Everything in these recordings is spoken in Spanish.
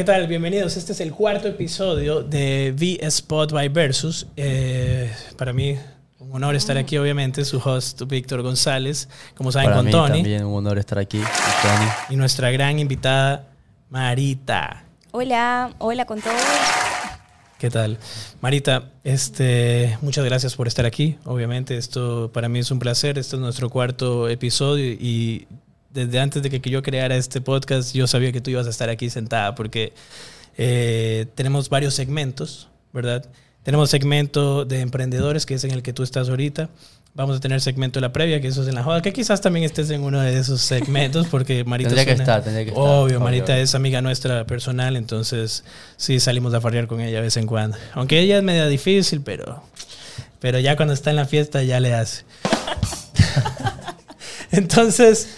¿qué tal? Bienvenidos. Este es el cuarto episodio de V Spot by Versus. Eh, para mí, un honor estar aquí, obviamente. Su host, Víctor González. Como saben, Para con mí Tony. también un honor estar aquí, y Tony. Y nuestra gran invitada, Marita. Hola, hola con todos. ¿Qué tal? Marita, este, muchas gracias por estar aquí. Obviamente, esto para mí es un placer. Este es nuestro cuarto episodio y desde antes de que yo creara este podcast, yo sabía que tú ibas a estar aquí sentada porque eh, tenemos varios segmentos, ¿verdad? Tenemos segmento de emprendedores, que es en el que tú estás ahorita. Vamos a tener segmento de la previa, que eso es en la joda, que quizás también estés en uno de esos segmentos, porque Marita Tendría que estar, tendría que estar. Obvio, Obvio. Marita es amiga nuestra personal, entonces sí salimos a farrear con ella de vez en cuando. Aunque ella es media difícil, pero, pero ya cuando está en la fiesta ya le hace. Entonces,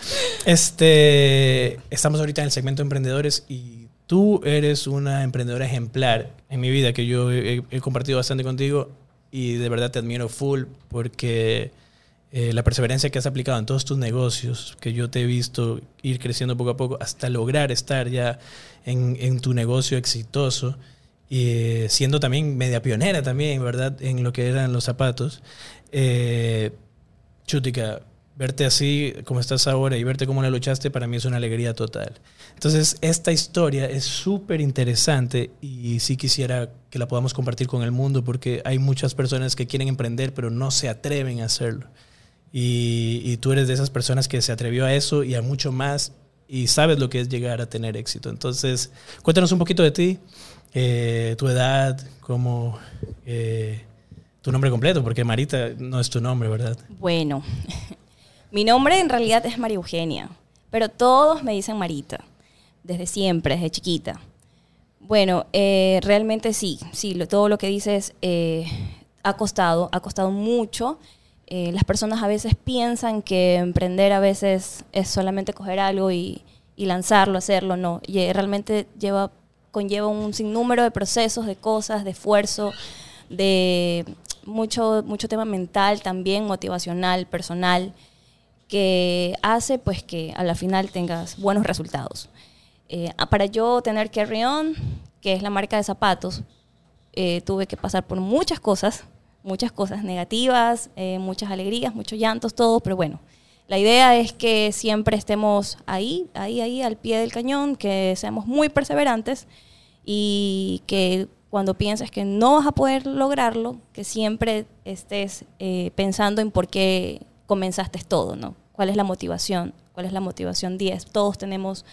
este, estamos ahorita en el segmento de emprendedores y tú eres una emprendedora ejemplar en mi vida que yo he, he compartido bastante contigo y de verdad te admiro full porque eh, la perseverancia que has aplicado en todos tus negocios, que yo te he visto ir creciendo poco a poco hasta lograr estar ya en, en tu negocio exitoso y eh, siendo también media pionera también, ¿verdad? En lo que eran los zapatos. Eh, Chutica, verte así como estás ahora y verte cómo la luchaste, para mí es una alegría total. Entonces, esta historia es súper interesante y sí quisiera que la podamos compartir con el mundo porque hay muchas personas que quieren emprender pero no se atreven a hacerlo. Y, tú eres de esas personas que se atrevió a eso y a mucho más y sabes lo que es llegar a tener éxito. Entonces, cuéntanos un poquito de ti, eh, tu edad, cómo... eh, tu nombre completo, porque Marita no es tu nombre, ¿verdad? Bueno, mi nombre en realidad es María Eugenia, pero todos me dicen Marita, desde siempre, desde chiquita. Bueno, eh, realmente sí, sí, todo lo que dices eh, ha costado, ha costado mucho. Eh, las personas a veces piensan que emprender a veces es solamente coger algo y, y lanzarlo, hacerlo, no. Y, realmente lleva, conlleva un sinnúmero de procesos, de cosas, de esfuerzo, de mucho, mucho tema mental también, motivacional, personal, que hace pues que a la final tengas buenos resultados. Eh, para yo tener Carry On, que es la marca de zapatos, eh, tuve que pasar por muchas cosas, muchas cosas negativas, eh, muchas alegrías, muchos llantos, todo, pero bueno, la idea es que siempre estemos ahí, ahí, ahí, al pie del cañón, que seamos muy perseverantes y que cuando pienses que no vas a poder lograrlo, que siempre estés pensando en por qué comenzaste todo, ¿no? ¿Cuál es la motivación? ¿Cuál es la motivación 10? Todos tenemos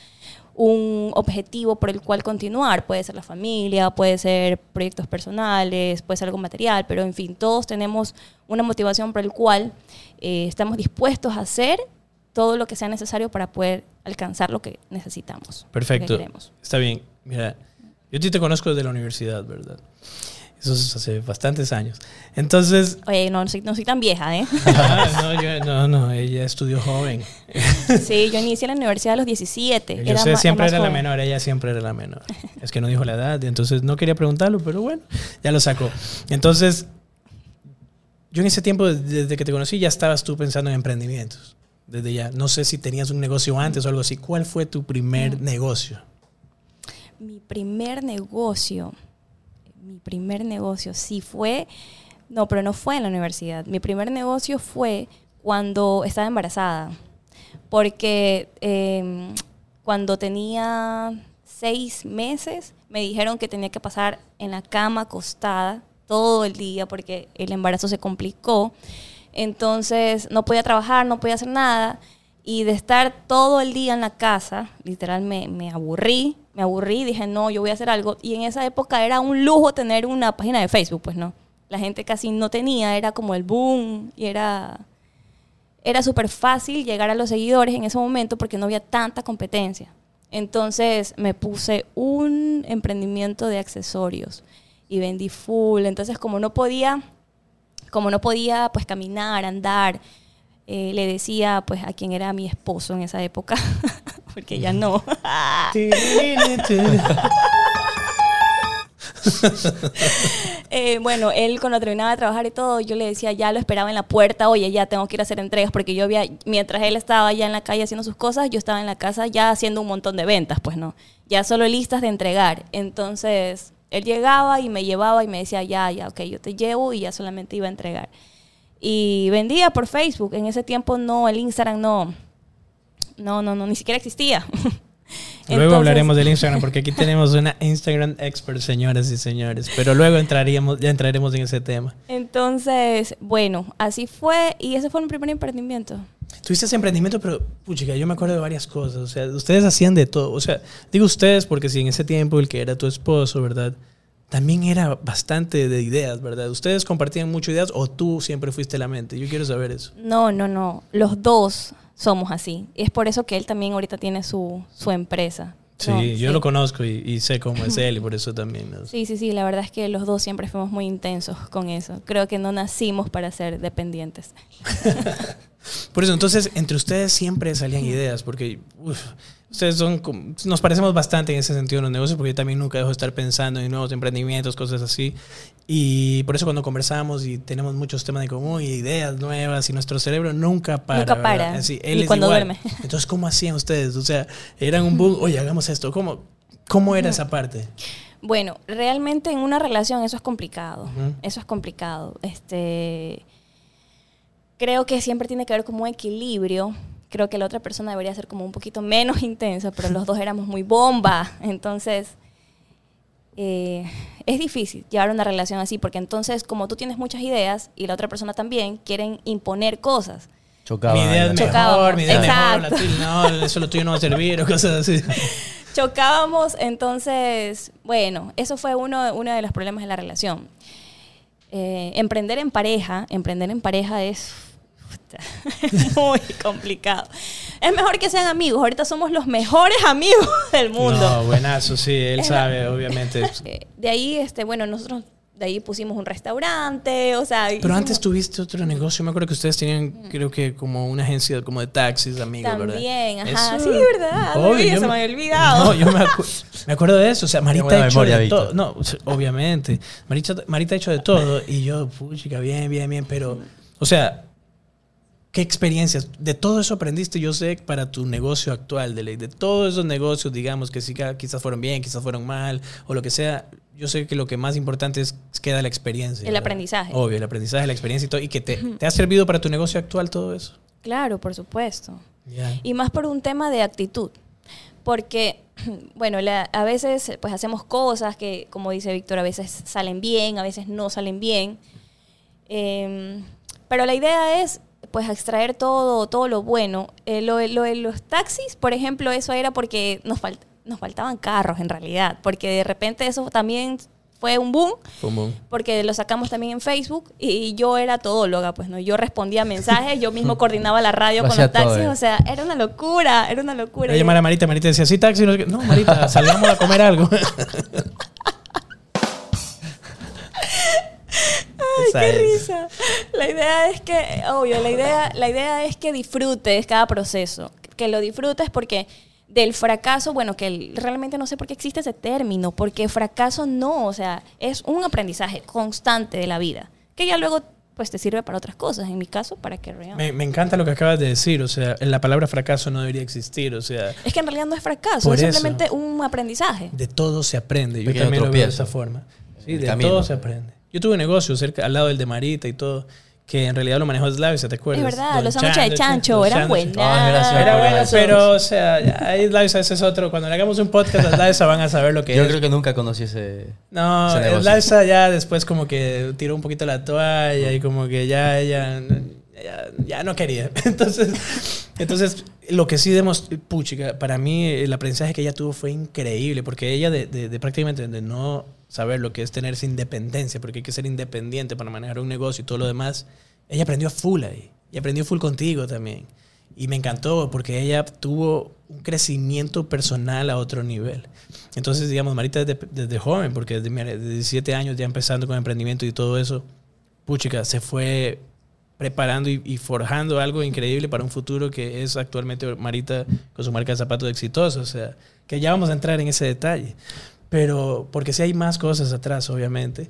un objetivo por el cual continuar. Puede ser la familia, puede ser proyectos personales, puede ser algo material, pero en fin, todos tenemos una motivación por el cual eh, estamos dispuestos a hacer todo lo que sea necesario para poder alcanzar lo que necesitamos. que Perfecto. Está bien. Mira, yo a ti te conozco desde la universidad, ¿verdad? Eso es hace bastantes años. Entonces, Oye, no soy, no soy tan vieja, ¿eh? ah, no, yo- no, no, ella estudió joven. Sí, yo inicié la universidad a los 17. Yo Era sé, siempre era la menor, ella siempre era la menor. Es que no dijo la edad, entonces no quería preguntarlo, pero bueno, ya lo sacó. Entonces, yo en ese tiempo, desde que te conocí, ya estabas tú pensando en emprendimientos. Desde ya. No sé si tenías un negocio antes o algo así. ¿Cuál fue tu primer negocio? Mi primer negocio, mi primer negocio sí fue, no, pero no fue en la universidad. Mi primer negocio fue cuando estaba embarazada, porque eh, cuando tenía seis meses me dijeron que tenía que pasar en la cama acostada todo el día porque el embarazo se complicó. Entonces no podía trabajar, no podía hacer nada. Y de estar todo el día en la casa, literal me aburrí, me aburrí, dije, no, yo voy a hacer algo. Y en esa época era un lujo tener una página de Facebook, pues no. La gente casi no tenía, era como el boom y era, era súper fácil llegar a los seguidores en ese momento porque no había tanta competencia. Entonces me puse un emprendimiento de accesorios y vendí full. Entonces como no podía, como no podía pues caminar, andar, eh, le decía pues a quien era mi esposo en esa época, porque ya no. Eh, bueno, él cuando terminaba de trabajar y todo, yo le decía, ya lo esperaba en la puerta, oye, ya tengo que ir a hacer entregas, porque yo había, mientras él estaba ya en la calle haciendo sus cosas, yo estaba en la casa ya haciendo un montón de ventas, pues no, ya solo listas de entregar. Entonces, él llegaba y me llevaba y me decía, ya, ya, ok, yo te llevo y ya solamente iba a entregar. Y vendía por Facebook, en ese tiempo no, el Instagram no, no, no, no, ni siquiera existía. Luego Entonces- hablaremos del Instagram porque aquí tenemos una Instagram expert, señoras y señores. Pero luego entraríamos, ya entraremos en ese tema. Entonces, bueno, así fue y ese fue mi primer emprendimiento. Tuviste ese emprendimiento, pero puchica, yo me acuerdo de varias cosas. O sea, ustedes hacían de todo. O sea, digo ustedes porque si en ese tiempo el que era tu esposo, ¿verdad? También era bastante de ideas, ¿verdad? ¿Ustedes compartían mucho ideas o tú siempre fuiste la mente? Yo quiero saber eso. No, no, no. Los dos somos así. Es por eso que él también ahorita tiene su, su empresa. Sí, No, yo lo conozco y, y sé cómo es él y por eso también. ¿no? Sí, sí, sí. La verdad es que los dos siempre fuimos muy intensos con eso. Creo que no nacimos para ser dependientes. Por eso, entonces, entre ustedes siempre salían ideas, porque uf, ustedes son, nos parecemos bastante en ese sentido en los negocios, porque yo también nunca dejo de estar pensando en nuevos emprendimientos, cosas así. Y por eso cuando conversamos y tenemos muchos temas de común y ideas nuevas y nuestro cerebro nunca para. Nunca para. Así, Ni es cuando igual. duerme. Entonces, ¿cómo hacían ustedes? O sea, eran un boom, oye, hagamos esto. ¿Cómo, cómo era esa parte? Bueno, realmente en una relación eso es complicado. Ujú. Eso es complicado. Este, creo que siempre tiene que haber como un equilibrio. Creo que la otra persona debería ser como un poquito menos intensa, pero los dos éramos muy bomba. Entonces, eh, es difícil llevar una relación así, porque entonces como tú tienes muchas ideas y la otra persona también, quieren imponer cosas. Chocaba. mi idea es mejor, Chocábamos, mi idea es mejor, la exacto. tuya no, eso lo tuyo no va a servir o cosas así. chocábamos, entonces, bueno, eso fue uno, uno de los problemas de la relación. Eh, emprender en pareja, emprender en pareja es puta, muy complicado. Es mejor que sean amigos, ahorita somos los mejores amigos del mundo. No, buenazo, sí, él Es sabe, obviamente. Eh, de ahí, este, bueno, nosotros de ahí pusimos un restaurante, o sea... Pero hicimos- antes tuviste otro negocio. Me acuerdo que ustedes tenían, creo que como una agencia como de taxis, amigos, ¿verdad? También, ajá. Eso- Sí, ¿verdad? Obvio, se me había olvidado. No, yo me, acu- me acuerdo de eso. O sea, Marita ha hecho de todo. No, obviamente. Marita, Marita ha hecho de todo. Y yo, puchica, bien, bien, bien. Pero, o sea, ¿qué experiencias? De todo eso aprendiste, yo sé, para tu negocio actual, de, de todos esos negocios, digamos, que sí, quizás fueron bien, quizás fueron mal, o lo que sea. Yo sé que lo que más importante es queda la experiencia. El ¿verdad? aprendizaje. Obvio, el aprendizaje, la experiencia y todo. Y que te, te ha servido para tu negocio actual todo eso. Claro, por supuesto. Y más por un tema de actitud. Porque, bueno, la- a veces pues hacemos cosas que, como dice Víctor, a veces salen bien, a veces no salen bien. Em, pero la idea es pues extraer todo, todo lo bueno. Eh, lo, lo de los taxis, por ejemplo, eso era porque nos, fal- nos faltaban carros en realidad. Porque de repente eso también fue un boom Como- porque lo sacamos también en Facebook y yo era todóloga, pues no, yo respondía mensajes, yo mismo coordinaba la radio Lo con los taxis, eh. o sea, era una locura, era una locura. Voy a llamar a Marita, Marita decía, sí, taxi. No. No, Marita, salgamos a comer algo. Esa Qué es. risa. La idea es que, obvio, la idea, la idea es que disfrutes cada proceso, que lo disfrutes porque del fracaso, bueno, que realmente no sé por qué existe ese término, porque fracaso no, o sea, es un aprendizaje constante de la vida, que ya luego pues te sirve para otras cosas, en mi caso, para que realmente... Me, me encanta lo que acabas de decir, o sea, la palabra fracaso no debería existir, o sea, Es que en realidad no es fracaso, es simplemente un aprendizaje. de todo se aprende. Yo Pequeño también lo veo de esa forma. Sí, El de camino. todo se aprende. Yo tuve un negocio cerca, al lado del de Marita y todo, que en realidad lo manejó Slavisa, ¿te acuerdas? Es verdad, Don los sándwiches de chancho eran buenas. Gracias. Era bueno, pero, o sea, ahí Slavisa ese es otro. Cuando le hagamos un podcast a Slavisa van a saber lo que Yo es. creo que nunca conocí ese. No, ese. Slavisa ya después como que tiró un poquito la toalla y como que ya ella ya, ya no quería. Entonces, entonces lo que sí demos, puchica, para mí el aprendizaje que ella tuvo fue increíble, porque ella de, de- de prácticamente de no saber lo que es tener esa independencia, porque hay que ser independiente para manejar un negocio y todo lo demás, ella aprendió full ahí. Y aprendió full contigo también. Y me encantó porque ella tuvo un crecimiento personal a otro nivel. Entonces, digamos, Marita desde, desde joven, porque desde, mira, desde 17 años ya empezando con emprendimiento y todo eso, puchica, se fue preparando y, y forjando algo increíble para un futuro que es actualmente Marita con su marca de zapatos exitosa. O sea, que ya vamos a entrar en ese detalle. Pero porque sí hay más cosas atrás, obviamente.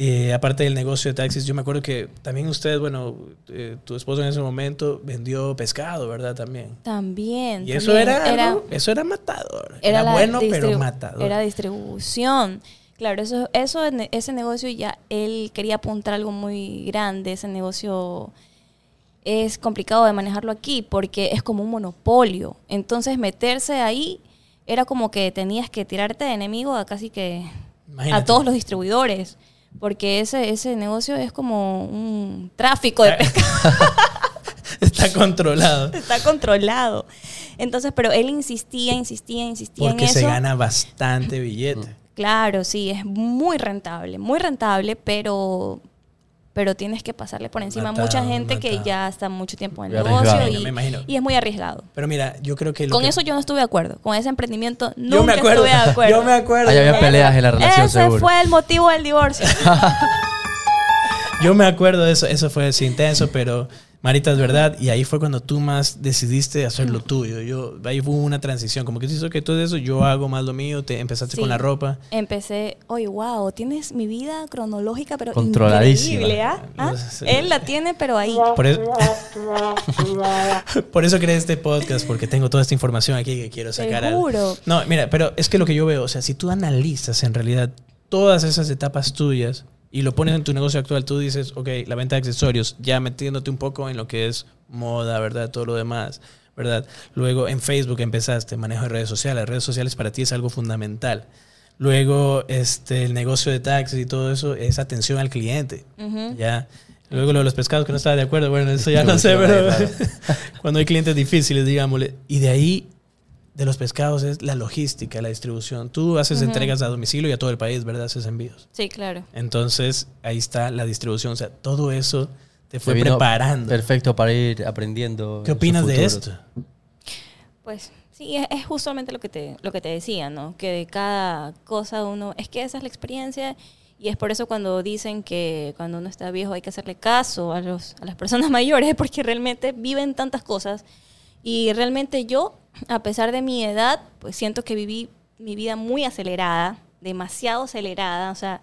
Eh, aparte del negocio de taxis, yo me acuerdo que también usted, bueno, eh, tu esposo en ese momento vendió pescado, ¿verdad? También. También. Y eso también. era, algo- eso era matador. Era, la bueno, pero matador. Era distribución. Claro, eso, eso, ese negocio ya él quería apuntar algo muy grande. Ese negocio es complicado de manejarlo aquí porque es como un monopolio. Entonces meterse ahí era como que tenías que tirarte de enemigo a casi que Imagínate. a todos los distribuidores. Porque ese, ese negocio es como un tráfico de pescado. Está controlado. Está controlado. Entonces, pero él insistía, insistía, insistía Porque en eso. se gana bastante billete. Claro, sí, es muy rentable, muy rentable, pero, pero tienes que pasarle por encima a mucha Matado, gente que ya está mucho tiempo en el negocio y, es muy arriesgado. Pero mira, yo creo que... lo Con que- eso yo no estuve de acuerdo. Con ese emprendimiento nunca yo me acuerdo. estuve de acuerdo. Yo me acuerdo. Ahí había peleas en la relación, Ese seguro. fue el motivo del divorcio. Yo me acuerdo de eso, eso fue así intenso, pero Marita, es verdad, y ahí fue cuando tú más decidiste hacer lo tuyo. Yo, ahí hubo una transición, como que tú dices que todo eso, yo hago más lo mío, te empezaste Sí. con la ropa. Empecé, oye, wow, tienes mi vida cronológica, pero Controladísima. increíble, ¿ah? ¿Ah? Él la tiene, pero ahí. Por eso, por eso creé este podcast, porque tengo toda esta información aquí que quiero sacar. al- juro. No, mira, pero es que lo que yo veo, o sea, si tú analizas en realidad todas esas etapas tuyas y lo pones en tu negocio actual, tú dices, ok, la venta de accesorios, ya metiéndote un poco en lo que es moda, ¿verdad? Todo lo demás, ¿verdad? Luego en Facebook empezaste, manejo de redes sociales. Redes sociales para ti es algo fundamental. Luego, este, el negocio de taxis y todo eso es atención al cliente. Ujú. Ya. Luego lo de los pescados que no estaba de acuerdo, bueno, eso ya no sé, pero cuando hay clientes difíciles, digámosle. Y de ahí, de los pescados, es la logística, la distribución. Tú haces entregas a domicilio y a todo el país, ¿verdad? Haces envíos. Sí, claro. Entonces, ahí está la distribución. O sea, todo eso te fue preparando. Perfecto para ir aprendiendo. ¿Qué opinas de esto? Pues sí, es, es justamente lo que, te, lo que te decía, ¿no? Que de cada cosa uno... Es que esa es la experiencia y es por eso cuando dicen que cuando uno está viejo hay que hacerle caso a, los, a las personas mayores porque realmente viven tantas cosas y realmente yo, a pesar de mi edad, pues siento que viví mi vida muy acelerada, demasiado acelerada. O sea,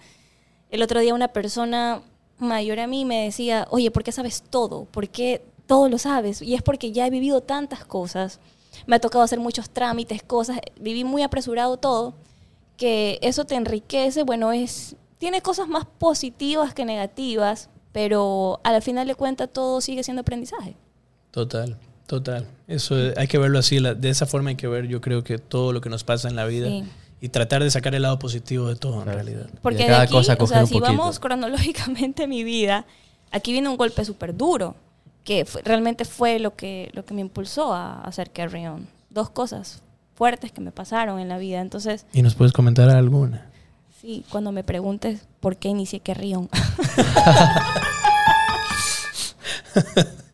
el otro día una persona mayor a mí me decía, oye, ¿por qué sabes todo? ¿Por qué todo lo sabes? Y es porque ya he vivido tantas cosas, me ha tocado hacer muchos trámites, cosas, viví muy apresurado todo, que eso te enriquece, bueno, es, tiene cosas más positivas que negativas, pero al final de cuentas todo sigue siendo aprendizaje. Total, total. Eso hay que verlo así. la- de esa forma hay que ver, yo creo que todo lo que nos pasa en la vida Sí. y tratar de sacar el lado positivo de todo, en realidad. Porque de de, cada aquí, cosa o sea, si vamos cronológicamente mi vida, aquí viene un golpe súper duro, que fue- realmente fue lo que, lo que me impulsó a hacer Carry On. Dos cosas fuertes que me pasaron en la vida. Entonces, ¿Y nos puedes comentar alguna? sí, cuando me preguntes por qué inicié Carry On.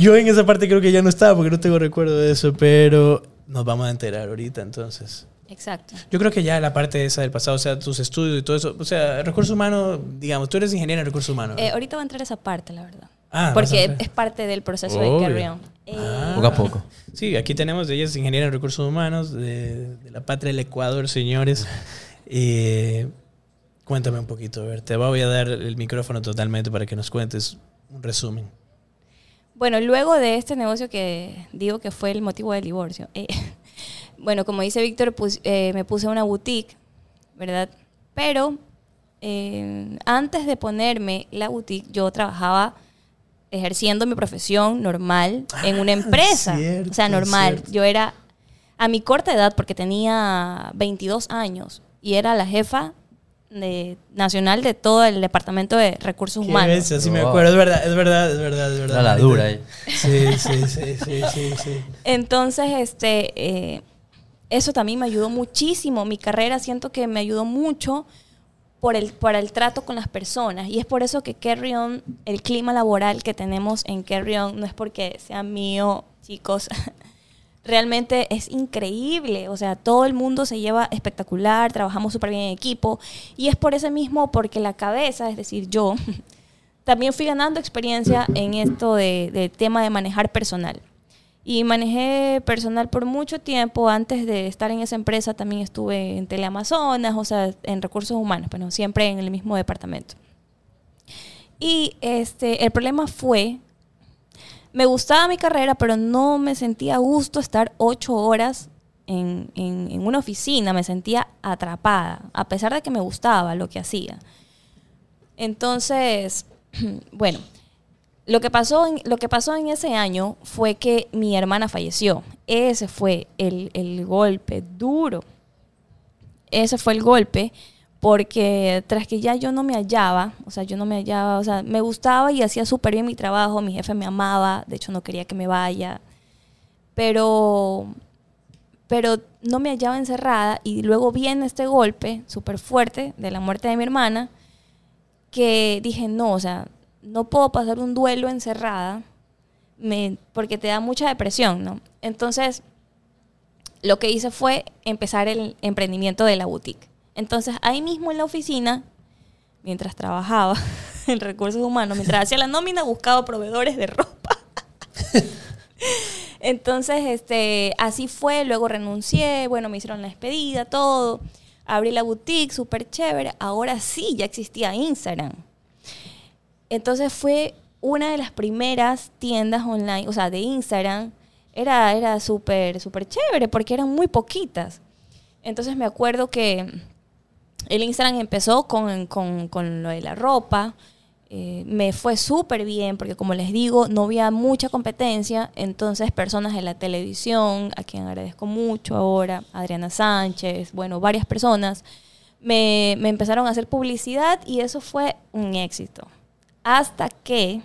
Yo en esa parte creo que ya no estaba porque no tengo recuerdo de eso, pero nos vamos a enterar ahorita entonces. Exacto. Yo creo que ya la parte esa del pasado, o sea, tus estudios y todo eso, o sea, recursos humanos, digamos, tú eres ingeniero en recursos humanos. Eh, ahorita va a entrar esa parte, la verdad. Ah, porque es parte del proceso Obvio. de Carry On. Eh, Ah. Poco a poco. Sí, aquí tenemos, ella es ingeniera en recursos humanos de, de la patria del Ecuador, señores. Eh, cuéntame un poquito, a ver, te voy a dar el micrófono totalmente para que nos cuentes un resumen. Bueno, luego de este negocio que digo que fue el motivo del divorcio, eh, bueno, como dice Víctor, pus- eh, me puse una boutique, ¿verdad? Pero eh, antes de ponerme la boutique, yo trabajaba ejerciendo mi profesión normal en una Ah, empresa. cierto, o sea, normal. cierto. Yo era a mi corta edad, porque tenía 22 años, y era la jefa de, nacional de todo el departamento de recursos Qué humanos. bestia, sí me acuerdo, es verdad, es verdad, es verdad, es verdad. La dura ahí. Sí, sí, sí, sí, sí, sí. Entonces, este, eh, eso también me ayudó muchísimo. Mi carrera siento que me ayudó mucho por el, por el trato con las personas. Y es por eso que Carry On, el clima laboral que tenemos en Carry On, no es porque sea mío, chicos. Realmente es increíble. O sea, todo el mundo se lleva espectacular, trabajamos súper bien en equipo. Y es por ese mismo, porque la cabeza, es decir, yo, también fui ganando experiencia en esto de, tema de manejar personal. Y manejé personal por mucho tiempo. Antes de estar en esa empresa también estuve en Teleamazonas, o sea, en recursos humanos, pero siempre en el mismo departamento. Y este, el problema fue, me gustaba mi carrera, pero no me sentía gusto estar ocho horas en, en- en una oficina, me sentía atrapada, a pesar de que me gustaba lo que hacía. Entonces, bueno, lo que, pasó en, lo que pasó en ese año fue que mi hermana falleció. Ese fue el, el golpe duro. Ese fue el golpe porque tras que ya yo no me hallaba, o sea, yo no me hallaba, o sea, me gustaba y hacía súper bien mi trabajo, mi jefe me amaba, de hecho no quería que me vaya, pero, pero no me hallaba encerrada y luego viene este golpe súper fuerte de la muerte de mi hermana, que dije, no, o sea, no puedo pasar un duelo encerrada, me- porque te da mucha depresión, ¿no? Entonces, lo que hice fue empezar el emprendimiento de la boutique. Entonces, ahí mismo en la oficina, mientras trabajaba en recursos humanos, mientras hacía la nómina, buscaba proveedores de ropa. Entonces, este, así fue, luego renuncié, bueno, me hicieron la despedida, todo. Abrí la boutique, súper chévere. Ahora sí, ya existía Instagram. Entonces fue una de las primeras tiendas online, o sea, de Instagram. Era, era súper, súper chévere porque eran muy poquitas. Entonces me acuerdo que el Instagram empezó con, con- con lo de la ropa. Eh, me fue súper bien porque, como les digo, no había mucha competencia. Entonces, personas de la televisión, a quien agradezco mucho ahora, Adriana Sánchez, bueno, varias personas, me, me empezaron a hacer publicidad y eso fue un éxito. Hasta que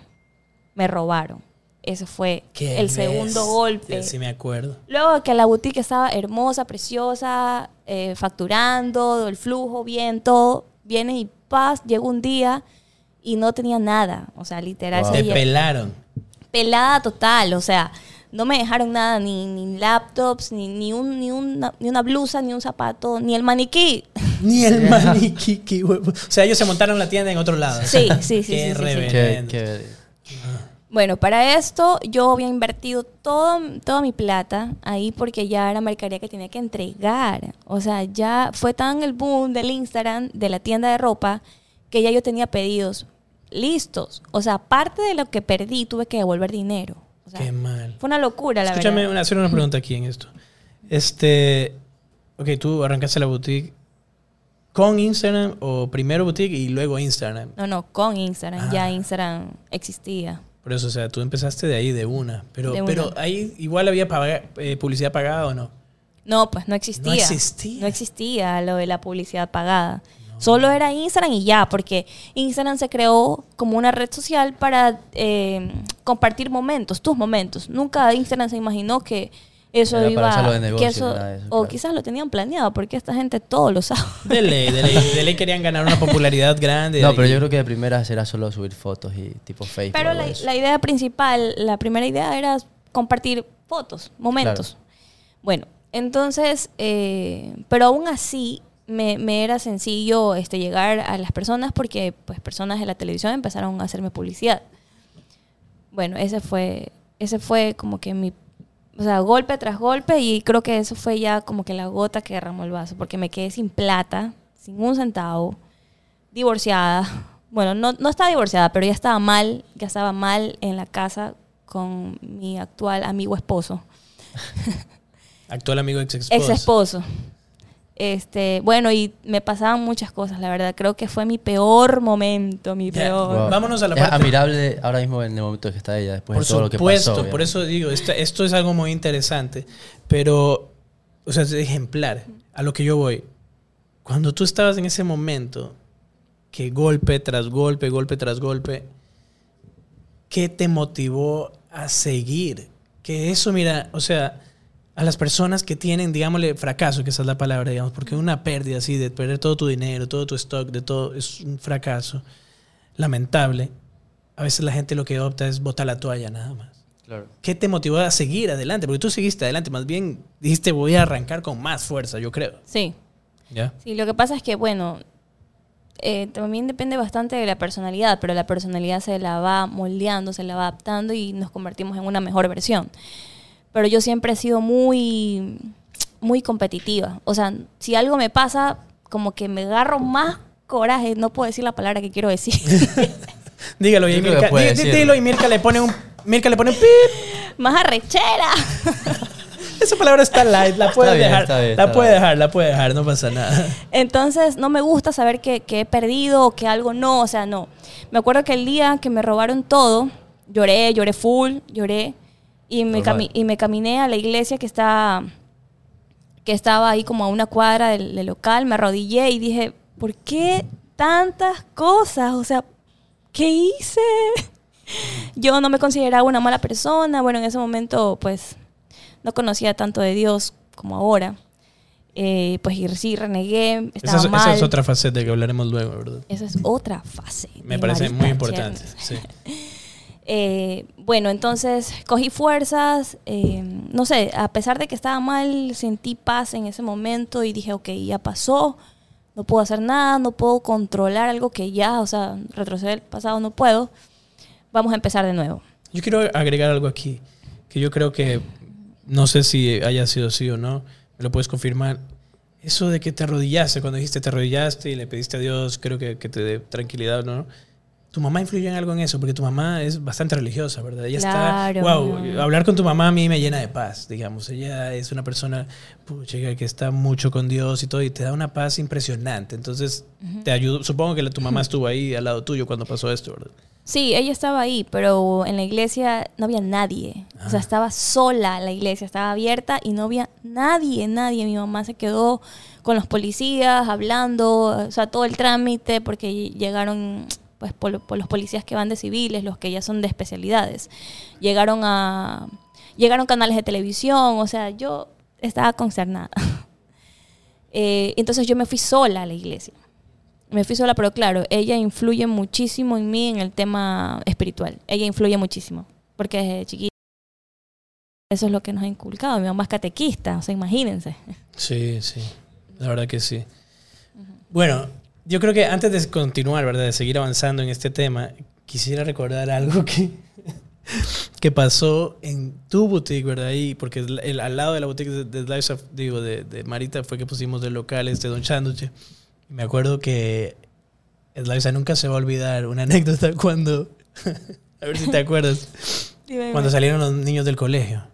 me robaron. Ese fue Qué el segundo golpe. Sí, me acuerdo. Luego que la boutique estaba hermosa, preciosa, eh, facturando, el flujo bien, todo, viene y paz, llegó un día y no tenía nada. O sea, literal, Wow. ese Te pelaron. pelada total. O sea, no me dejaron nada, ni, ni laptops, ni, ni, un, ni, una, ni una blusa, ni un zapato, ni el maniquí. Ni el maniquí. qué huevo. O sea, ellos se montaron la tienda en otro lado. Sí, sí, sí, sí, Qué sí, sí. Qué- qué- Bueno, para esto yo había invertido todo, toda mi plata ahí porque ya era mercadería que tenía que entregar. O sea, ya fue tan el boom del Instagram, de la tienda de ropa, que ya yo tenía pedidos listos. O sea, aparte de lo que perdí, tuve que devolver dinero. O sea, Qué mal. fue una locura, la Escúchame, verdad. una, hacer una pregunta aquí en esto. Este, ok, tú arrancaste la boutique con Instagram o primero boutique y luego Instagram. No, no, con Instagram. Ya Ah. Instagram existía. Por eso, o sea, tú empezaste de ahí de una. Pero, De una. pero ahí igual había paga- eh, publicidad pagada o no. No, pues no existía. No existía. No existía lo de la publicidad pagada. Solo era Instagram y ya, porque Instagram se creó como una red social para eh, compartir momentos, tus momentos. Nunca Instagram se imaginó que eso Era iba para hacerlo de que negocio, eso- nada de eso, o claro. quizás lo tenían planeado, porque esta gente todo lo sabe. De ley, de ley, de ley querían ganar una popularidad grande. No, pero yo creo que de primeras era solo subir fotos y tipo Facebook. Pero la, idea principal, la primera idea era compartir fotos, momentos. Bueno, entonces, eh, pero aún así me, me era sencillo este, llegar a las personas porque pues personas de la televisión empezaron a hacerme publicidad. Bueno, ese fue, ese fue como que mi, o sea, golpe tras golpe y creo que eso fue ya como que la gota que derramó el vaso porque me quedé sin plata, sin un centavo, divorciada. Bueno, no, no estaba divorciada, pero ya estaba mal, ya estaba mal en la casa con mi actual amigo esposo, Actual amigo ex esposo. ex esposo. Este, bueno, y me pasaban muchas cosas, la verdad. Creo que fue mi peor momento, mi peor. Wow. Vámonos a la es parte- admirable ahora mismo en el momento que está ella, después Por de todo lo que supuesto, pasó. por obviamente. eso digo, esto, esto es algo muy interesante, pero, o sea, es ejemplar a lo que yo voy. Cuando tú estabas en ese momento, que golpe tras golpe, golpe tras golpe, ¿qué te motivó a seguir? Que eso, mira, o sea, a las personas que tienen, digámosle, fracaso, que esa es la palabra, digamos, porque una pérdida así, de perder todo tu dinero, todo tu stock, de todo, es un fracaso lamentable. A veces la gente lo que opta es botar la toalla nada más. Claro. ¿Qué te motivó a seguir adelante? Porque tú seguiste adelante, más bien dijiste voy a arrancar con más fuerza, yo creo. Sí, ¿Ya? sí, lo que pasa es que, bueno, eh, también depende bastante de la personalidad, pero la personalidad se la va moldeando, se la va adaptando y nos convertimos en una mejor versión. Pero yo siempre he sido muy, muy competitiva. O sea, si algo me pasa, como que me agarro más coraje, no puedo decir la palabra que quiero decir. Dígalo y Mirka, puede dí- dí- decirlo. dilo y Mirka le pone un Mirka le pone un pip. más arrechera. Esa palabra está light, la puedes bien, dejar. está bien, la puede dejar, la puede dejar, no pasa nada. Entonces, no me gusta saber que, que he perdido o que algo no, o sea, no. Me acuerdo que el día que me robaron todo, lloré, lloré full, lloré, y me, cami- y me caminé a la iglesia que está que estaba ahí como a una cuadra del, del local, me arrodillé y dije, ¿por qué tantas cosas? O sea, ¿qué hice? Yo no me consideraba una mala persona, bueno, en ese momento pues no conocía tanto de Dios como ahora. Eh, pues y sí, renegué, estaba Esa es, mal. esa es otra faceta que hablaremos luego, ¿verdad? Esa es otra fase. Me parece muy importante. Sí. Eh, bueno, entonces cogí fuerzas, eh, no sé, a pesar de que estaba mal, sentí paz en ese momento y dije, ok, ya pasó, no puedo hacer nada, no puedo controlar algo que ya, o sea, retroceder el pasado no puedo, vamos a empezar de nuevo. Yo quiero agregar algo aquí, que yo creo que, no sé si haya sido así o no, me lo puedes confirmar. Eso de que te arrodillaste, cuando dijiste te arrodillaste y le pediste a Dios, creo que, que te dé tranquilidad, ¿no? ¿Tu mamá influyó en algo en eso? Porque tu mamá es bastante religiosa, ¿verdad? Ella Claro, está... Wow, no. hablar con tu mamá a mí me llena de paz, digamos. Ella es una persona pucha, que está mucho con Dios y todo, y te da una paz impresionante. Entonces, te ayudó. Supongo que tu mamá estuvo ahí al lado tuyo cuando pasó esto, ¿verdad? Sí, ella estaba ahí, pero en la iglesia no había nadie. O sea, estaba sola la iglesia, estaba abierta y no había nadie, nadie. Mi mamá se quedó con los policías hablando, o sea, todo el trámite, porque llegaron pues por, por los policías que van de civiles, los que ya son de especialidades. Llegaron a llegaron canales de televisión, o sea, yo estaba consternada. Eh, entonces yo me fui sola a la iglesia. Me fui sola, pero claro, ella influye muchísimo en mí en el tema espiritual. Ella influye muchísimo, porque desde chiquita eso es lo que nos ha inculcado. Mi mamá es catequista, o sea, imagínense. Sí, sí. La verdad que sí. Bueno, yo creo que antes de continuar, ¿verdad? De seguir avanzando en este tema, quisiera recordar algo que, que pasó en tu boutique, ¿verdad? Ahí, porque el, el- al lado de la boutique de, de Slice of- digo, de, de Marita fue que pusimos el local este Don. Y me acuerdo que Slice nunca se va a olvidar una anécdota cuando, a ver si te acuerdas, cuando salieron los niños del colegio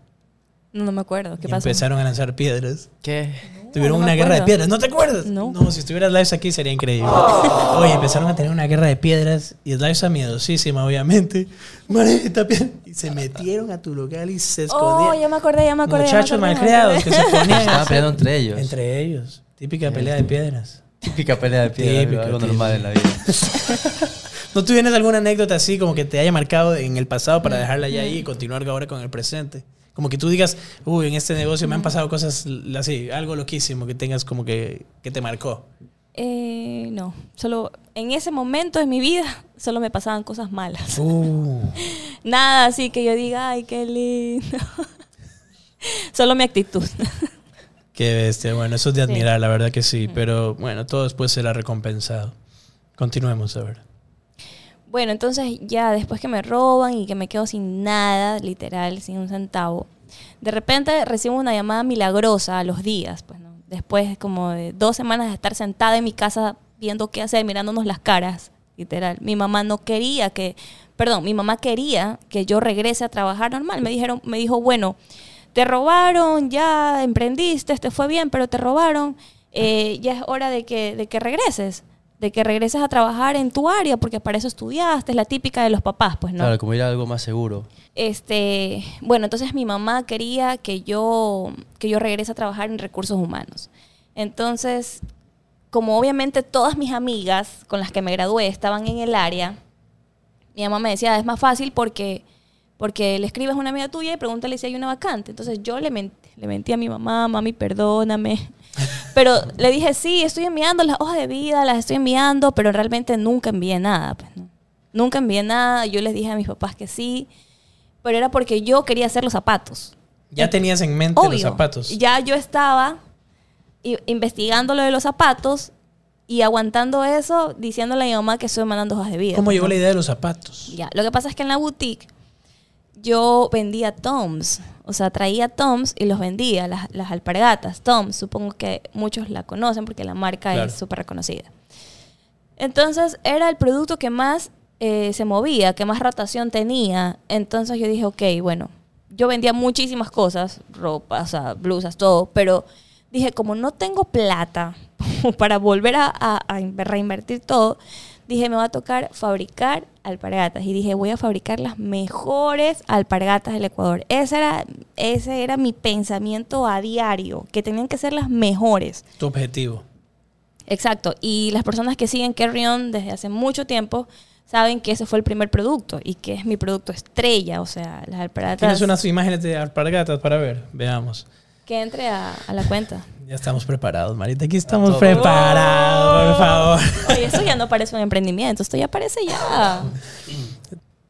No, no me acuerdo. ¿Qué y pasó? empezaron a lanzar piedras. ¿Qué? Tuvieron no una guerra de piedras. ¿No te acuerdas? No. si estuvieras Lives aquí sería increíble. Oye, empezaron a tener una guerra de piedras y Lives miedosísima, obviamente. Marita. Y se metieron a tu local y se Oh, escondían. ya me acordé, ya me acordé. ya me Muchachos acordé, me malcriados que se ponían Estaban peleando entre ellos. Entre ellos. Típica pelea de piedras. Típica pelea de piedra, Típica, algo típica. normal en la vida. ¿No tú tienes alguna anécdota así como que te haya marcado en el pasado para dejarla ya ahí y continuar ahora con el presente? Como que tú digas, uy, en este negocio me han pasado cosas así, algo loquísimo que tengas como que, que te marcó. Eh, no, solo en ese momento de mi vida solo me pasaban cosas malas. Uh. Nada así que yo diga, ay, qué lindo. solo mi actitud. Qué bestia. Bueno, eso es de Sí. admirar, la verdad que sí. Pero bueno, todo después será recompensado. Continuemos, a ver. Bueno, entonces ya después que me roban y que me quedo sin nada, literal, sin un centavo, de repente recibo una llamada milagrosa a los días, pues, ¿no? Después como de dos semanas de estar sentada en mi casa viendo qué hacer, mirándonos las caras, literal. Mi mamá no quería que, perdón, mi mamá quería que yo regrese a trabajar normal. Me dijeron, me dijo, bueno, te robaron, ya emprendiste, te fue bien, pero te robaron, eh, ya es hora de que, de que regreses, de que regreses a trabajar en tu área, porque para eso estudiaste, es la típica de los papás, pues, ¿no? Claro, como ir a algo más seguro. Este, bueno, entonces mi mamá quería que yo, que yo regrese a trabajar en recursos humanos. Entonces, como obviamente todas mis amigas con las que me gradué estaban en el área, mi mamá me decía, es más fácil porque, porque le escribes a una amiga tuya y pregúntale si hay una vacante. Entonces yo le, men- le mentí a mi mamá, mami, perdóname. Pero le dije, sí, estoy enviando las hojas de vida, las estoy enviando, pero realmente nunca envié nada. Pues, ¿no? Nunca envié nada. Yo les dije a mis papás que sí, pero era porque yo quería hacer los zapatos. ¿Ya tenías en mente Obvio. los zapatos? Ya yo estaba investigando lo de los zapatos y aguantando eso, diciéndole a mi mamá que estoy mandando hojas de vida. ¿Cómo pues, llegó la idea de los zapatos? Ya, lo que pasa es que en la boutique yo vendía tomes, O sea, traía Toms y los vendía, las, las alpargatas. Toms, supongo que muchos la conocen porque la marca Claro. es súper reconocida. Entonces era el producto que más eh, se movía, que más rotación tenía. Entonces yo dije, ok, bueno, yo vendía muchísimas cosas, ropa, o sea, blusas, todo, pero dije, como no tengo plata para volver a, a- a in- reinvertir todo, dije, me va a tocar fabricar alpargatas. Y dije, voy a fabricar las mejores alpargatas del Ecuador. Ese era, ese era mi pensamiento a diario, que tenían que ser las mejores. Tu objetivo. Exacto. Y las personas que siguen Carry On desde hace mucho tiempo saben que ese fue el primer producto y que es mi producto estrella. O sea, las alpargatas. ¿Tienes unas imágenes de alpargatas para ver? Veamos. Que entre a, a la cuenta. Ya estamos preparados, Marita. Aquí estamos preparados, por favor. Oye, eso ya no parece un emprendimiento, esto ya parece ya.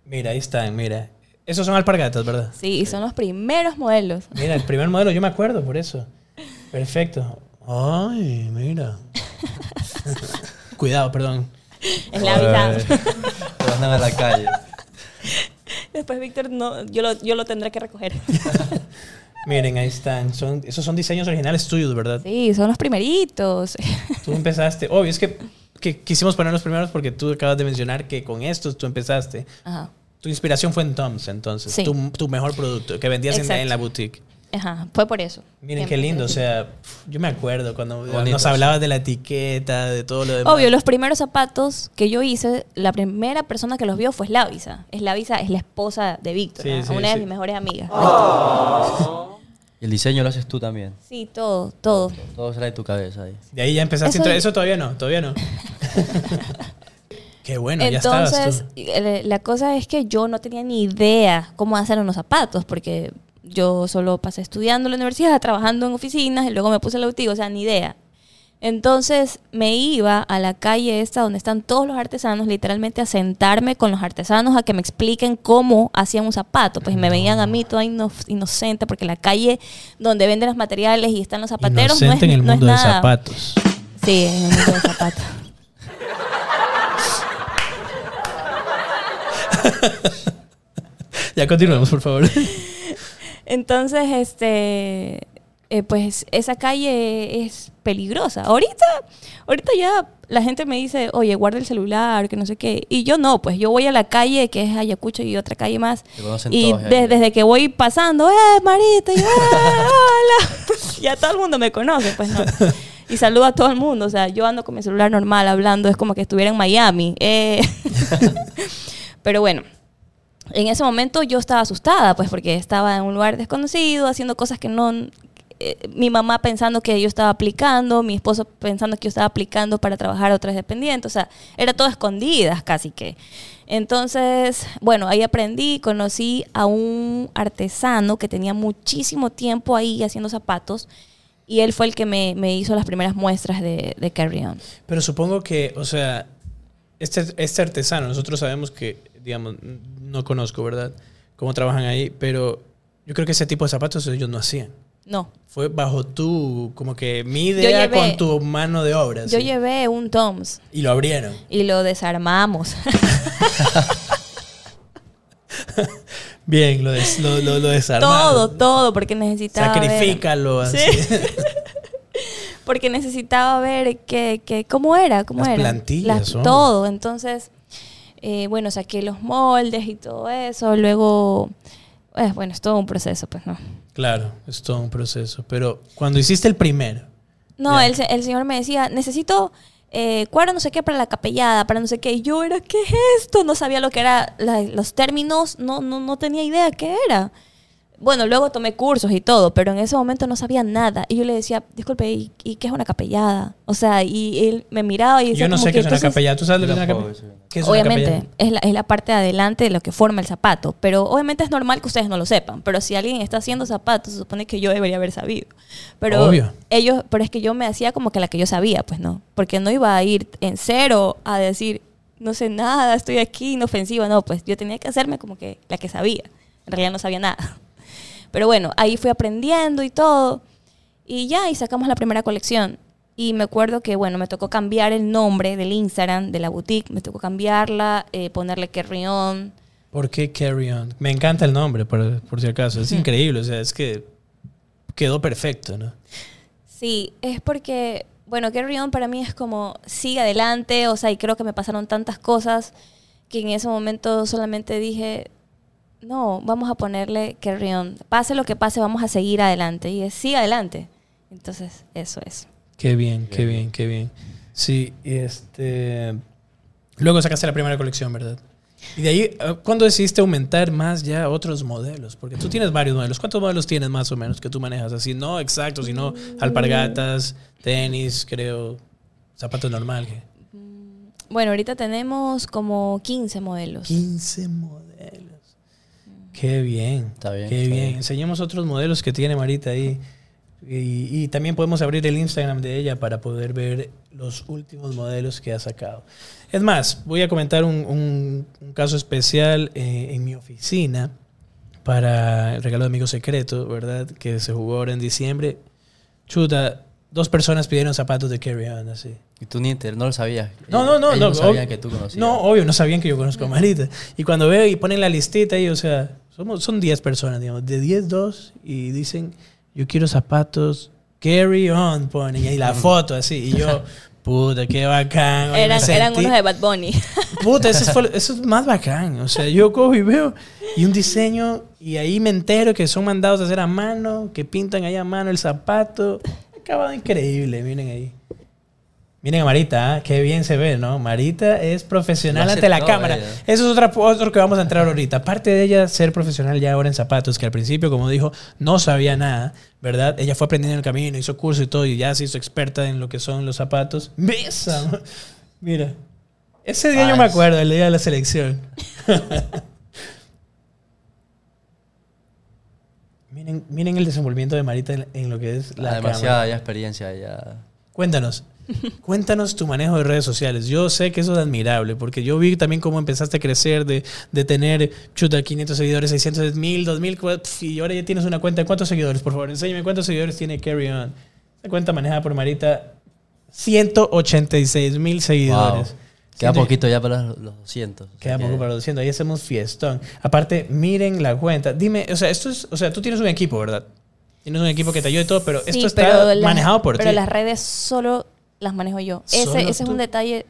Mira, ahí están, mira. Esos son alpargatas, ¿verdad? Sí, son los primeros modelos. Mira, el primer modelo, yo me acuerdo por eso. Perfecto. Ay, mira. Cuidado, perdón. Es la vida. Te a la calle. Después, Víctor, no, yo, lo, yo lo tendré que recoger. Miren, ahí están. Son, esos son diseños originales tuyos, ¿verdad? Sí, son los primeritos. Tú empezaste. Obvio, es que, que quisimos poner los primeros porque tú acabas de mencionar que con estos tú empezaste. Ajá. Tu inspiración fue en Toms, entonces. Sí. Tu, tu mejor producto que vendías en, la boutique. Ajá, fue por eso. Miren que qué lindo, o sea, yo me acuerdo cuando Bonito, nos sí. hablabas de la etiqueta, de todo lo demás. Obvio, los primeros zapatos que yo hice, la primera persona que los vio fue Slavisa. Slavisa es la esposa de Víctor, Sí, sí, una sí. de mis mejores amigas. Y el diseño lo haces tú también. Sí, todo, todo. Todo sale de tu cabeza ahí. De ahí ya empezaste. Eso- Eso, todavía no, todavía no. qué bueno, ya estabas Entonces, tú. eh, la cosa es que yo no tenía ni idea cómo hacer unos zapatos, porque yo solo pasé estudiando en la universidad, trabajando en oficinas, y luego me puse el autigo, o sea, ni idea. Entonces me iba a la calle esta donde están todos los artesanos, literalmente a sentarme con los artesanos a que me expliquen cómo hacían un zapato. Pues me veían a mí toda ino- inocente, porque la calle donde venden los materiales y están los zapateros no es, en el no mundo de nada. zapatos. Sí, en el mundo de zapatos. Ya continuemos, por favor. Entonces, este, eh, pues esa calle es peligrosa. Ahorita, ahorita ya la gente me dice, oye, guarda el celular, que no sé qué. Y yo no, pues yo voy a la calle que es Ayacucho y otra calle más. Y de- desde que voy pasando, ¡eh, Marita! Y, "Eh, hola! ya todo el mundo me conoce, pues no. Y saludo a todo el mundo. O sea, yo ando con mi celular normal hablando, es como que estuviera en Miami. Eh. Pero bueno, en ese momento yo estaba asustada, pues porque estaba en un lugar desconocido, haciendo cosas que no... eh, mi mamá pensando que yo estaba aplicando, mi esposo pensando que yo estaba aplicando para trabajar a otras dependientes, o sea, era todo escondidas casi que. Entonces, bueno, ahí aprendí, conocí a un artesano que tenía muchísimo tiempo ahí haciendo zapatos y él fue el que me, me hizo las primeras muestras de, de Carry On. Pero supongo que, o sea, este, este artesano, nosotros sabemos que, digamos, no conozco, ¿verdad? Cómo trabajan ahí, pero yo creo que ese tipo de zapatos ellos no hacían. No, Fue bajo tu, como que mi idea llevé- con tu mano de obra. yo ¿sí? llevé un Toms Y lo abrieron. y lo desarmamos. Bien, lo, des, lo, lo, lo todo, todo, porque necesitaba ver- Sacrifícalo así. Sí. porque necesitaba ver que, que- cómo era, cómo Las era. plantillas, Las- todo. Entonces, eh, bueno, saqué los moldes y todo eso. Luego, eh, bueno, es todo un proceso, pues no. Claro, es todo un proceso. Pero cuando hiciste el primero, No, el, el señor me decía, necesito eh, cuadro no sé qué para la capellada, para no sé qué. Y yo era, ¿qué es esto? No sabía lo que era, la- los términos, no, no, no tenía idea qué era. Bueno, luego tomé cursos y todo, pero en ese momento no sabía nada. Y yo le decía, disculpe, ¿y, y qué es una capellada? O sea, y él me miraba y decía yo no como sé qué es una entonces- capella. ¿Tú sabes lo que es una tampoco, capella? sí. ¿Qué es una Obviamente, es la, es la parte de adelante de lo que forma el zapato, pero obviamente es normal que ustedes no lo sepan, pero si alguien está haciendo zapatos, se supone que yo debería haber sabido. Pero Obvio. ellos, pero es que yo me hacía como que la que yo sabía, pues no, porque no iba a ir en cero a decir, no sé nada, estoy aquí, inofensiva, no, pues yo tenía que hacerme como que la que sabía, en realidad no sabía nada. Pero bueno, ahí fui aprendiendo y todo, y ya, y sacamos la primera colección. Y me acuerdo que, bueno, me tocó cambiar el nombre del Instagram de la boutique, me tocó cambiarla, eh, ponerle Carry On, ¿Por qué Carry On? Me encanta el nombre, por, por si acaso. Es increíble, o sea, es que quedó perfecto, ¿no? Sí, es porque, bueno, Carry On para mí es como, sigue adelante, o sea, y creo que me pasaron tantas cosas que en ese momento solamente dije, no, vamos a ponerle Carry On. Pase lo que pase, vamos a seguir adelante. Y es, sigue adelante. Entonces, eso es. Qué bien, qué bien, qué bien. Sí, y este... Luego sacaste la primera colección, ¿verdad? Y de ahí, eh, ¿cuándo decidiste aumentar más ya otros modelos? Porque tú tienes varios modelos. ¿Cuántos modelos tienes más o menos que tú manejas? Así, no exacto, sino alpargatas, tenis, creo, zapatos normal. ¿qué? Bueno, ahorita tenemos como 15 modelos. 15 modelos. Qué bien. Está bien, Qué está bien. bien. Enseñemos otros modelos que tiene Marita ahí. Y, y también podemos abrir el Instagram de ella para poder ver los últimos modelos que ha sacado. Es más, voy a comentar un, un- un caso especial eh, en mi oficina para el regalo de amigo secreto, ¿verdad? Que se jugó ahora en diciembre. Chuta, dos personas pidieron zapatos de Carry On, así. Y tú ni te, no lo sabías. No, no, no. Ellos no, no sabían que tú conocías. No, obvio, no sabían que yo conozco a Marita. Y cuando veo y ponen la listita ahí, o sea, somos, son 10 personas, digamos, de 10, 2, y dicen, yo quiero zapatos, carry on, ponen, y ahí la foto así, y yo, puta, qué bacán. Eran, eran unos de Bad Bunny. Puta, eso, fue- eso es más bacán. O sea, yo cojo y veo y un diseño y ahí me entero que son mandados a hacer a mano, que pintan ahí a mano el zapato. Acabado increíble, miren ahí. Miren a Marita, ¿ah? qué bien se ve, ¿no? Marita es profesional ante la cámara. ella. Eso es otra, otro que vamos a entrar ahorita. Aparte de ella ser profesional ya ahora en zapatos, que al principio, como dijo, no sabía nada, ¿verdad? Ella fue aprendiendo en el camino, hizo curso y todo, y ya se hizo experta en lo que son los zapatos. ¡Besa! Mira, ese día yo me acuerdo, el día de la selección. miren, miren el desenvolvimiento de Marita en, en lo que es la Ah, demasiada cámara. ya experiencia ya. Cuéntanos, cuéntanos tu manejo de redes sociales. Yo sé que eso es admirable, porque yo vi también cómo empezaste a crecer de, de tener, chuta, 500 seguidores, 600, 1000, 2000, pf, y ahora ya tienes una cuenta. ¿Cuántos seguidores? Por favor, enséñame cuántos seguidores tiene Carry On. Esa cuenta manejada por Marita, 186 mil seguidores. Wow. Queda poquito ya para los, los 200. o sea Queda que- poco para los 200. Ahí hacemos fiestón. Aparte, miren la cuenta. Dime, o sea, esto es, o sea, tú tienes un equipo, ¿verdad? Tienes un equipo que te ayuda y todo, pero esto está pero manejado por Pero ti. las redes solo las manejo yo. Ese, ese es un detalle.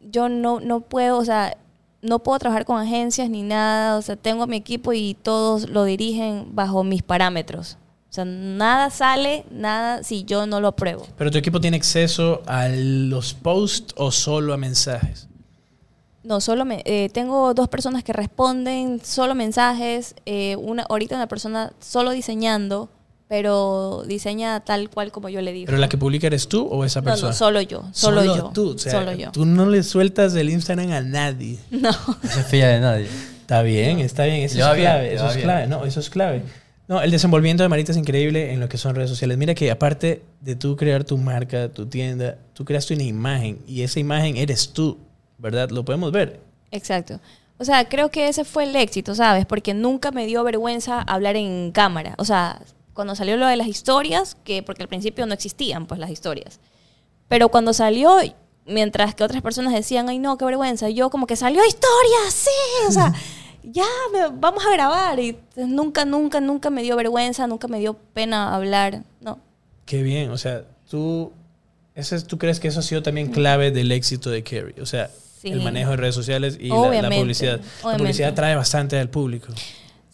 Yo no, no puedo, o sea, no puedo trabajar con agencias ni nada. O sea, tengo mi equipo y todos lo dirigen bajo mis parámetros. O sea, nada sale, nada si yo no lo apruebo. Pero tu equipo tiene acceso a los posts o solo a mensajes. No, solo me, eh, tengo dos personas que responden solo mensajes. eh, una, ahorita una persona solo diseñando, pero diseña tal cual como yo le digo. Pero la que publica eres tú o esa persona. no, solo yo, solo, yo. tú. O sea, solo yo. Tú no le sueltas el Instagram a nadie. No. No se fía de nadie. Está bien, está bien. Eso es bien, clave. eso es bien. clave. No, eso es clave. No, el desenvolvimiento de Marita es increíble en lo que son redes sociales. Mira que aparte de tú crear tu marca, tu tienda, tú creaste una imagen y esa imagen eres tú, ¿verdad? Lo podemos ver. Exacto. O sea, creo que ese fue el éxito, ¿sabes? Porque nunca me dio vergüenza hablar en cámara. O sea, cuando salió lo de las historias, que porque al principio no existían pues las historias. Pero cuando salió, mientras que otras personas decían, ay no, qué vergüenza, yo como que salió historia, sí, o sea, ya me- vamos a grabar. Y nunca, nunca, nunca me dio vergüenza, nunca me dio pena hablar, no. Qué bien. O sea, tú, ese es- ¿tú crees que eso ha sido también clave del éxito de Carrie? O sea, Sí. el manejo de redes sociales y la- la, Obviamente, publicidad. La obviamente. publicidad atrae bastante al público.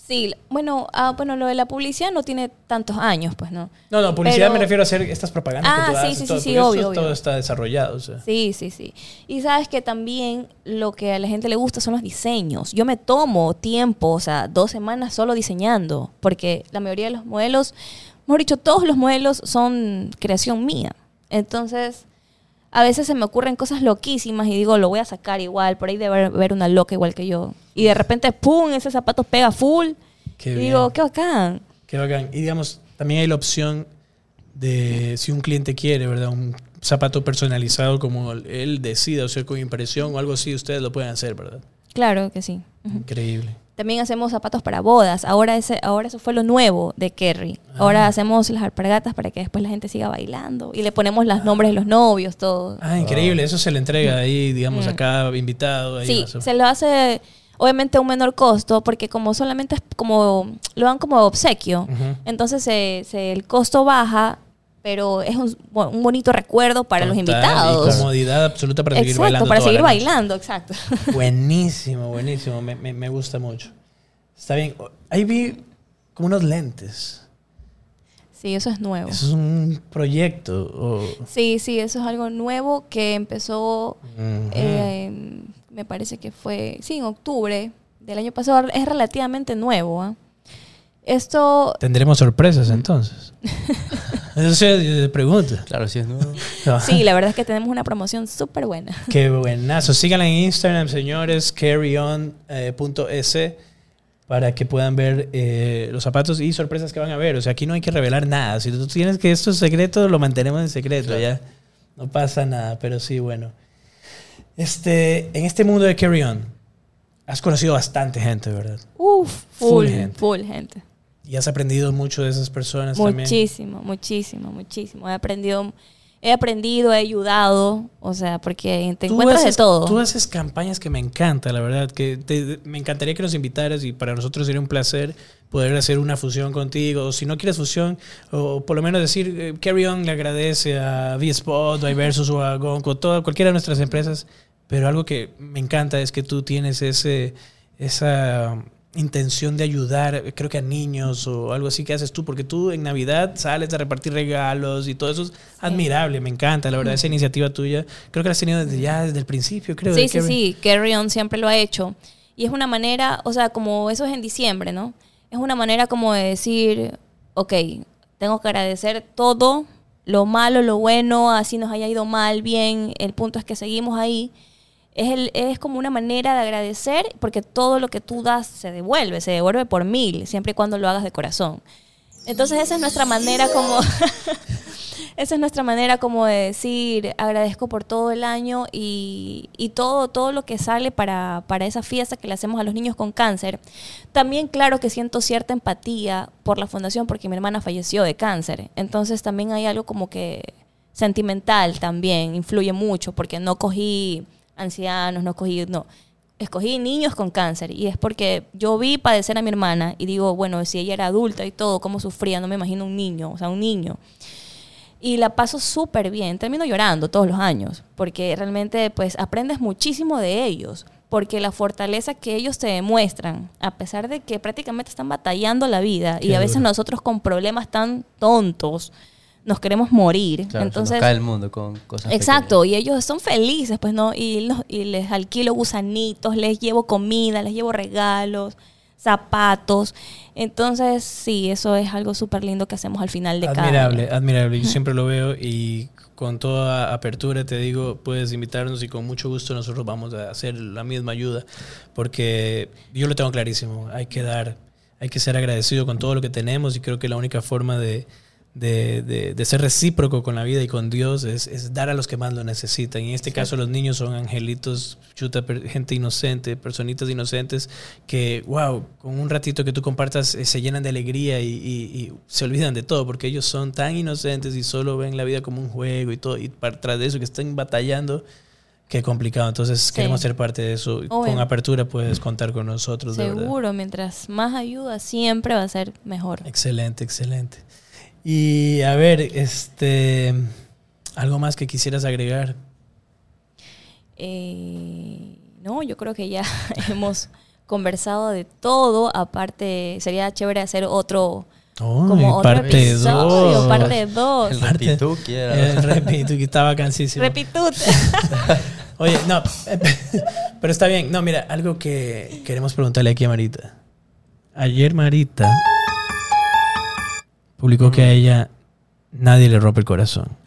Sí, bueno, ah, bueno, lo de la publicidad no tiene tantos años, pues, ¿no? No, no, publicidad Pero- me refiero a hacer estas propagandas Ah, que tú sí, haces, sí, todo, sí, sí, obvio, obvio. todo está desarrollado. O sea. Sí, sí, sí. Y sabes que también lo que a la gente le gusta son los diseños. Yo me tomo tiempo, o sea, dos semanas solo diseñando, porque la mayoría de los modelos, mejor dicho, todos los modelos son creación mía. Entonces, a veces se me ocurren cosas loquísimas y digo, lo voy a sacar igual, por ahí debe haber una loca igual que yo. Y de repente, ¡pum!, ese zapato pega full. Qué y bien. digo, qué bacán. Qué bacán. Y digamos, también hay la opción de si un cliente quiere, ¿verdad? Un zapato personalizado como él decida, o sea, con impresión o algo así, ustedes lo pueden hacer, ¿verdad? Claro que sí. Increíble. También hacemos zapatos para bodas. Ahora ese, ahora eso fue lo nuevo de Kerry. Ahora Ah. hacemos las alpargatas para que después la gente siga bailando. Y le ponemos los nombres de los novios, todo. Ah, increíble. Eso se le entrega ahí, digamos, Mm. a cada invitado. Ahí Sí, se lo hace Obviamente a un menor costo, porque como solamente es como, lo dan como obsequio, entonces se- se- el costo baja, pero es un, un bonito recuerdo para los invitados. Y comodidad absoluta para seguir bailando. para toda seguir la noche. bailando, exacto. Buenísimo, buenísimo. Me, me- me gusta mucho. Está bien. Ahí vi como unos lentes. Sí, eso es nuevo. Eso es un proyecto. Sí, sí, eso es algo nuevo que empezó, eh, me parece que fue, sí, en octubre del año pasado. Es relativamente nuevo. ¿ah? Esto, Tendremos sorpresas entonces. Eso se pregunta. Claro, sí es nuevo. sí, la verdad es que tenemos una promoción súper buena. Qué buenazo. Síganla en Instagram, señores, carryon.es para que puedan ver eh, los zapatos y sorpresas que van a ver. O sea, aquí no hay que revelar nada. Si tú tienes que esto es secreto, lo mantenemos en secreto, Claro. ya. No pasa nada, pero sí, bueno. Este, en este mundo de Carry On, has conocido bastante gente, ¿verdad? Uf, Full full, gente. full gente. Y has aprendido mucho de esas personas también. Muchísimo, muchísimo, muchísimo. He aprendido, he aprendido, he ayudado, o sea, porque te Tú encuentras haces- de todo. Tú haces campañas que me encanta, la verdad. Que te- me encantaría que nos invitaras y para nosotros sería un placer poder hacer una fusión contigo. O si no quieres fusión, o por lo menos decir, eh, Carry On le agradece a V-Spot, o a Versus o a Gonco, toda, cualquiera de nuestras empresas. Pero algo que me encanta es que tú tienes ese, esa intención de ayudar, creo que a niños o algo así que haces tú, porque tú en Navidad sales a repartir regalos y todo eso es admirable, me encanta, la verdad, esa iniciativa tuya, creo que la has tenido desde ya, desde el principio, creo. Sí, sí, Carry- sí, Carry On siempre lo ha hecho. Y es una manera, o sea, como eso es en diciembre, ¿no? Es una manera como de decir, ok, tengo que agradecer todo, lo malo, lo bueno, así nos haya ido mal, bien, el punto es que seguimos ahí. Es, es como una manera de agradecer porque todo lo que tú das se devuelve, se devuelve por mil, siempre y cuando lo hagas de corazón. Entonces esa es nuestra manera como... Esa es nuestra manera como de decir agradezco por todo el año y, y todo, todo lo que sale para, para esa fiesta que le hacemos a los niños con cáncer. También claro que siento cierta empatía por la fundación porque mi hermana falleció de cáncer. Entonces también hay algo como que sentimental también, influye mucho porque no cogí ancianos, no cogí, no, escogí niños con cáncer y es porque yo vi padecer a mi hermana y digo, bueno, si ella era adulta y todo, cómo sufría, no me imagino un niño, o sea, un niño y la paso súper bien. Termino llorando todos los años, porque realmente pues aprendes muchísimo de ellos, porque la fortaleza que ellos te demuestran, a pesar de que prácticamente están batallando la vida y a veces duro. nosotros con problemas tan tontos nos queremos morir. Claro, Entonces, cae el mundo con cosas Exacto, y ellos son felices, pues, ¿no? Y, los- y les alquilo gusanitos, les llevo comida, les llevo regalos, zapatos. Entonces, sí, eso es algo súper lindo que hacemos al final de cada Admirable, admirable. Yo siempre lo veo y con toda apertura te digo, puedes invitarnos y con mucho gusto nosotros vamos a hacer la misma ayuda, porque yo lo tengo clarísimo, hay que dar, hay que ser agradecido con todo lo que tenemos y creo que la única forma de, de, de- de ser recíproco con la vida y con Dios es, es dar a los que más lo necesitan. Y en este caso los niños son angelitos, chuta, gente inocente, personitas inocentes que, wow, con un ratito que tú compartas eh, se llenan de alegría y, y- y se olvidan de todo porque ellos son tan inocentes y solo ven la vida como un juego y todo. Y para tras de eso que están batallando, qué complicado. Entonces Sí. queremos ser parte de eso. Con apertura puedes contar con nosotros, de. Seguro, mientras más ayuda siempre va a ser mejor. Excelente, excelente. Y a ver, este, algo más que quisieras agregar. Eh, no, yo creo que ya hemos conversado de todo. Aparte, sería chévere hacer otro, Oh, como otro parte episodio, 2. parte 2. El Parte- repituki era. El repito, que estaba cansísimo. Repitut. Oye, no, pero está bien. No, mira, algo que queremos preguntarle aquí a Marita. Ayer Marita publicó que a ella nadie le rompe el corazón.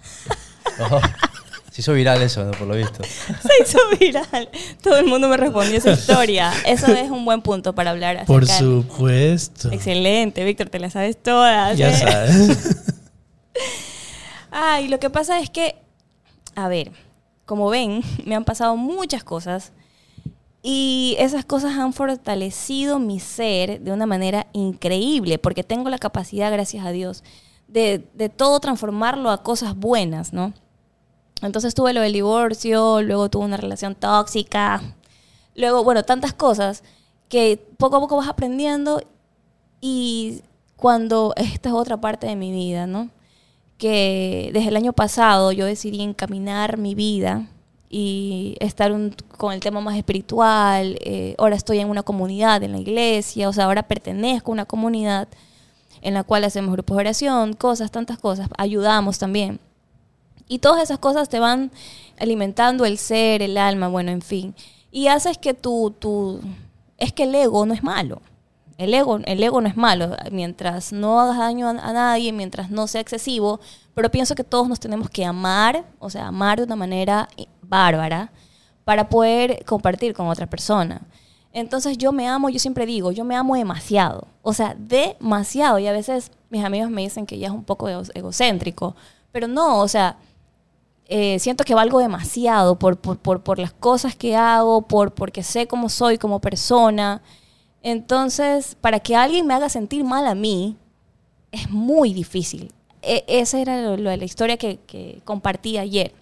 Oh, se hizo viral eso, ¿no? por lo visto. Se hizo viral. Todo el mundo me respondió esa historia. Eso es un buen punto para hablar acerca Por de- supuesto. Excelente, Víctor, te la sabes todas. Ya ¿eh? sabes. Ay, lo que pasa es que, a ver, como ven, me han pasado muchas cosas y esas cosas han fortalecido mi ser de una manera increíble, porque tengo la capacidad, gracias a Dios, de, de todo transformarlo a cosas buenas, ¿no? Entonces tuve lo del divorcio, luego tuve una relación tóxica, luego, bueno, tantas cosas que poco a poco vas aprendiendo y cuando esta es otra parte de mi vida, ¿no? Que desde el año pasado yo decidí encaminar mi vida y estar con el tema más espiritual. eh, ahora estoy en una comunidad, en la iglesia, o sea, ahora pertenezco a una comunidad en la cual hacemos grupos de oración, cosas, tantas cosas, ayudamos también. Y todas esas cosas te van alimentando el ser, el alma, bueno, en fin. Y haces que tu, tu... Es que el ego no es malo. El ego, el ego no es malo. Mientras no hagas daño a, nadie, mientras no sea excesivo. Pero pienso que todos nos tenemos que amar, o sea, amar de una manera bárbara para poder compartir con otra persona. Entonces yo me amo, yo siempre digo, yo me amo demasiado. O sea, demasiado. Y a veces mis amigos me dicen que ya es un poco ego- egocéntrico. Pero no, o sea, eh, siento que valgo demasiado por, por, por, por las cosas que hago, por, porque sé cómo soy como persona. Entonces, para que alguien me haga sentir mal a mí, es muy difícil. E- esa era lo, lo de la historia que, que compartí ayer.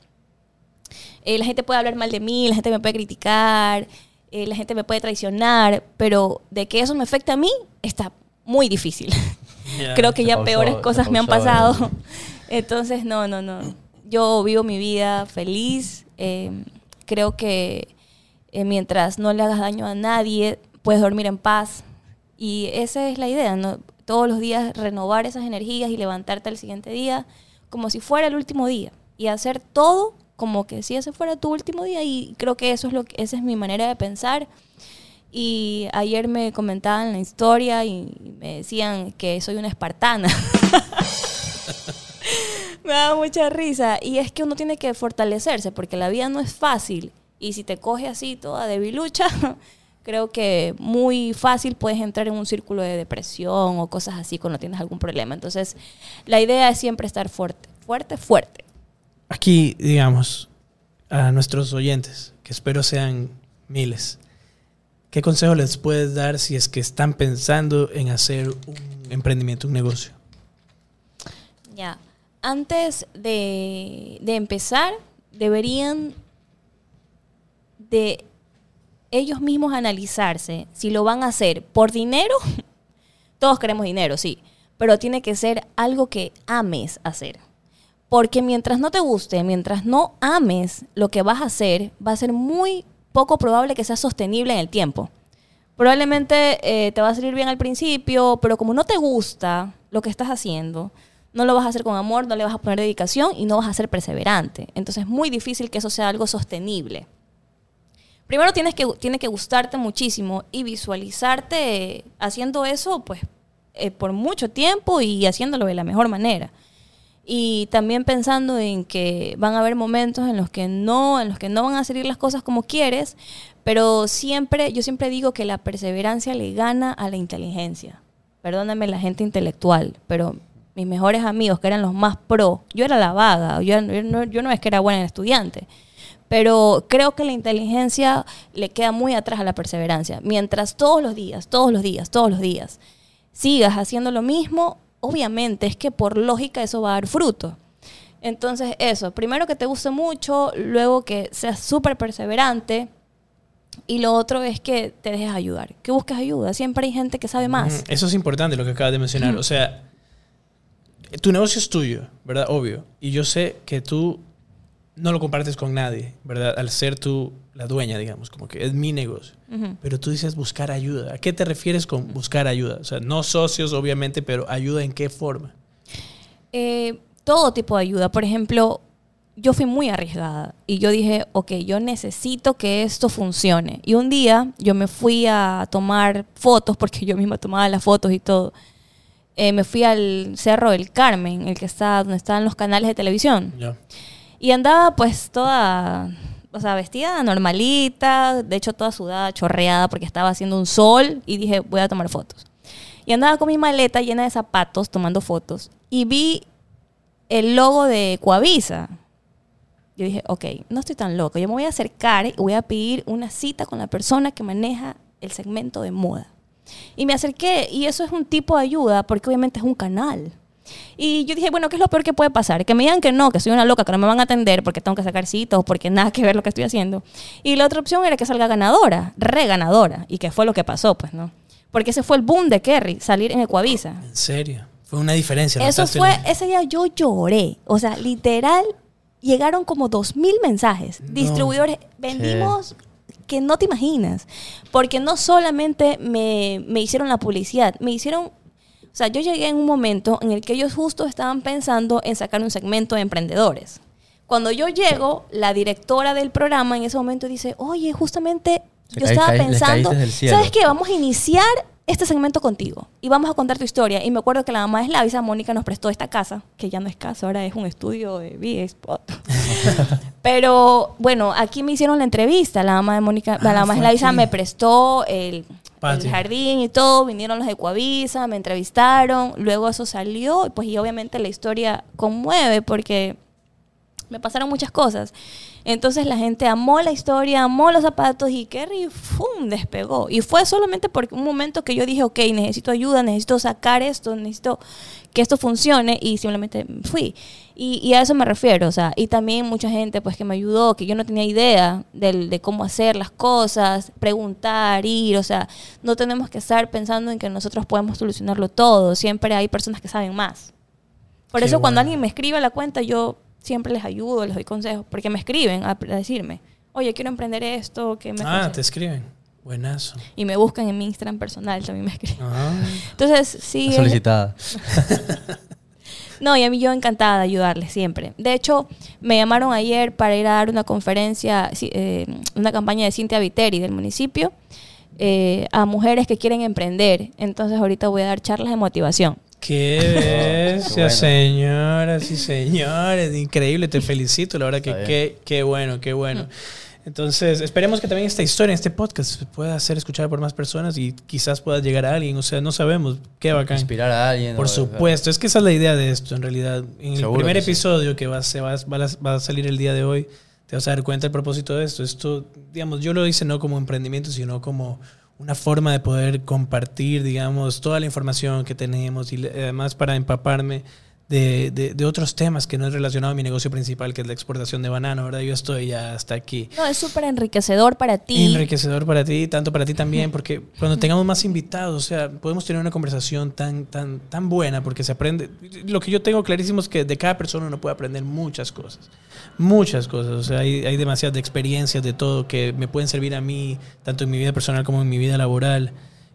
Eh, la gente puede hablar mal de mí, la gente me puede criticar, eh, la gente me puede traicionar, pero de que eso me afecte a mí, está muy difícil. Creo que ya pausó- peores cosas me han pausó pasado. el- Entonces, no, no, no. Yo vivo mi vida feliz. eh, creo que eh, mientras no le hagas daño a nadie, puedes dormir en paz. Y esa es la idea, ¿no? Todos los días renovar esas energías y levantarte al siguiente día como si fuera el último día. Y hacer todo como que si ese fuera tu último día. Y creo que eso es lo que, esa es mi manera de pensar. Y ayer me comentaban la historia y me decían que soy una espartana. me da mucha risa. Y es que uno tiene que fortalecerse porque la vida no es fácil. Y si te coge así toda debilucha, creo que muy fácil puedes entrar en un círculo de depresión o cosas así cuando tienes algún problema. Entonces, la idea es siempre estar fuerte, fuerte, fuerte. Aquí, digamos, a nuestros oyentes, que espero sean miles, ¿qué consejo les puedes dar si es que están pensando en hacer un emprendimiento, un negocio? Ya. Antes de, de empezar, deberían de ellos mismos analizarse si lo van a hacer por dinero. Todos queremos dinero, sí, pero tiene que ser algo que ames hacer. Porque mientras no te guste, mientras no ames lo que vas a hacer, va a ser muy poco probable que sea sostenible en el tiempo. Probablemente eh, te va a salir bien al principio, pero como no te gusta lo que estás haciendo, no lo vas a hacer con amor, no le vas a poner dedicación y no vas a ser perseverante. Entonces es muy difícil que eso sea algo sostenible. Primero tienes que, tiene que gustarte muchísimo y visualizarte haciendo eso pues eh, por mucho tiempo y haciéndolo de la mejor manera. Y también pensando en que van a haber momentos en los que no, en los que no van a salir las cosas como quieres, pero siempre, yo siempre digo que la perseverancia le gana a la inteligencia. Perdóname la gente intelectual, pero mis mejores amigos, que eran los más pro, yo era la vaga, yo, no, es que era buena en estudiante, pero creo que la inteligencia le queda muy atrás a la perseverancia. Mientras todos los días, todos los días, todos los días sigas haciendo lo mismo, obviamente es que por lógica eso va a dar fruto. Entonces eso, primero que te guste mucho, luego que seas súper perseverante y lo otro es que te dejes ayudar, que busques ayuda. Siempre hay gente que sabe más. Eso es importante lo que acabas de mencionar. O sea, tu negocio es tuyo, ¿verdad? Obvio. Y yo sé que tú no lo compartes con nadie, ¿verdad? Al ser tú la dueña, digamos, como que es mi negocio. Pero tú dices buscar ayuda. ¿A qué te refieres con buscar ayuda? O sea, no socios, obviamente, pero ayuda en qué forma. Eh, todo tipo de ayuda. Por ejemplo, yo fui muy arriesgada y yo dije, ok, yo necesito que esto funcione. Y un día yo me fui a tomar fotos, porque yo misma tomaba las fotos y todo. Eh, me fui al Cerro del Carmen, el que está donde están los canales de televisión. Ya. Y andaba pues toda, o sea, vestida normalita, de hecho toda sudada, chorreada, porque estaba haciendo un sol y dije, voy a tomar fotos. Y andaba con mi maleta llena de zapatos tomando fotos y vi el logo de Coavisa. Yo dije, ok, no estoy tan loca, yo me voy a acercar y voy a pedir una cita con la persona que maneja el segmento de moda. Y me acerqué y eso es un tipo de ayuda porque obviamente es un canal. Y yo dije, bueno, ¿qué es lo peor que puede pasar? Que me digan que no, que soy una loca, que no me van a atender porque tengo que sacar citos, porque nada que ver lo que estoy haciendo. Y la otra opción era que salga ganadora, re ganadora, y que fue lo que pasó, pues, ¿no? Porque ese fue el boom de Kerry, salir en Ecuavisa. En serio. Fue una diferencia. Eso fue, ese día yo lloré. O sea, literal, llegaron como dos mil mensajes. No. Distribuidores, vendimos que no te imaginas. Porque no solamente me, me hicieron la publicidad, me hicieron... O sea, yo llegué en un momento en el que ellos justo estaban pensando en sacar un segmento de emprendedores. Cuando yo llego, la directora del programa en ese momento dice, oye, justamente yo estaba pensando, caíste del cielo". ¿sabes qué? Vamos a iniciar este segmento contigo y vamos a contar tu historia. Y me acuerdo que la mamá de Slavisa, Mónica, nos prestó esta casa, que ya no es casa, ahora es un estudio de V-Spot. Pero bueno, aquí me hicieron la entrevista. La mamá de Mónica, la Ah, mamá de Slavisa me prestó el, el Patio. jardín y todo. Vinieron los de Coavisa, me entrevistaron. Luego eso salió. Pues y obviamente la historia conmueve porque me pasaron muchas cosas. Entonces la gente amó la historia, amó los zapatos y Kerry ¡fum! despegó. Y fue solamente porque un momento que yo dije, ok, necesito ayuda, necesito sacar esto, necesito que esto funcione y simplemente fui. Y, y a eso me refiero, o sea, y también mucha gente pues que me ayudó, que yo no tenía idea del- de cómo hacer las cosas, preguntar, ir, o sea, no tenemos que estar pensando en que nosotros podemos solucionarlo todo, siempre hay personas que saben más. Por Qué eso cuando alguien me escribe a la cuenta, yo siempre les ayudo, les doy consejos, porque me escriben a, decirme, oye, quiero emprender esto, que me Ah, aconsejas?". te escriben. Buenazo. Y me buscan en mi Instagram personal, también me escriben. Ah. Entonces, sí. Solicitada. no, y a mí yo encantada de ayudarles siempre. De hecho, me llamaron ayer para ir a dar una conferencia, eh, una campaña de Cintia Viteri del municipio eh, a mujeres que quieren emprender. Entonces, ahorita voy a dar charlas de motivación. Qué bestia, bueno. señoras y señores. Increíble, te felicito. La verdad que qué, qué bueno, qué bueno. Entonces, esperemos que también esta historia, este podcast, pueda ser escuchada por más personas y quizás pueda llegar a alguien. O sea, no sabemos qué bacán. Inspirar a alguien. Por o- supuesto, es que esa es la idea de esto, en realidad. En el Seguro primer que sí. episodio que va, se va, va a- va a salir el día de hoy, te vas a dar cuenta del propósito de esto. Esto, digamos, yo lo hice no como emprendimiento, sino como una forma de poder compartir, digamos, toda la información que tenemos y le- además para empaparme de, de- de otros temas que no es relacionado a mi negocio principal, que es la exportación de banano, ¿verdad? Yo estoy ya hasta aquí. No, es súper enriquecedor para ti. Enriquecedor para ti, tanto para ti también, porque cuando tengamos más invitados, o sea, podemos tener una conversación tan, tan, tan buena, porque se aprende. Lo que yo tengo clarísimo es que de cada persona uno puede aprender muchas cosas. Muchas cosas. O sea, hay, hay demasiadas experiencias de todo que me pueden servir a mí, tanto en mi vida personal como en mi vida laboral.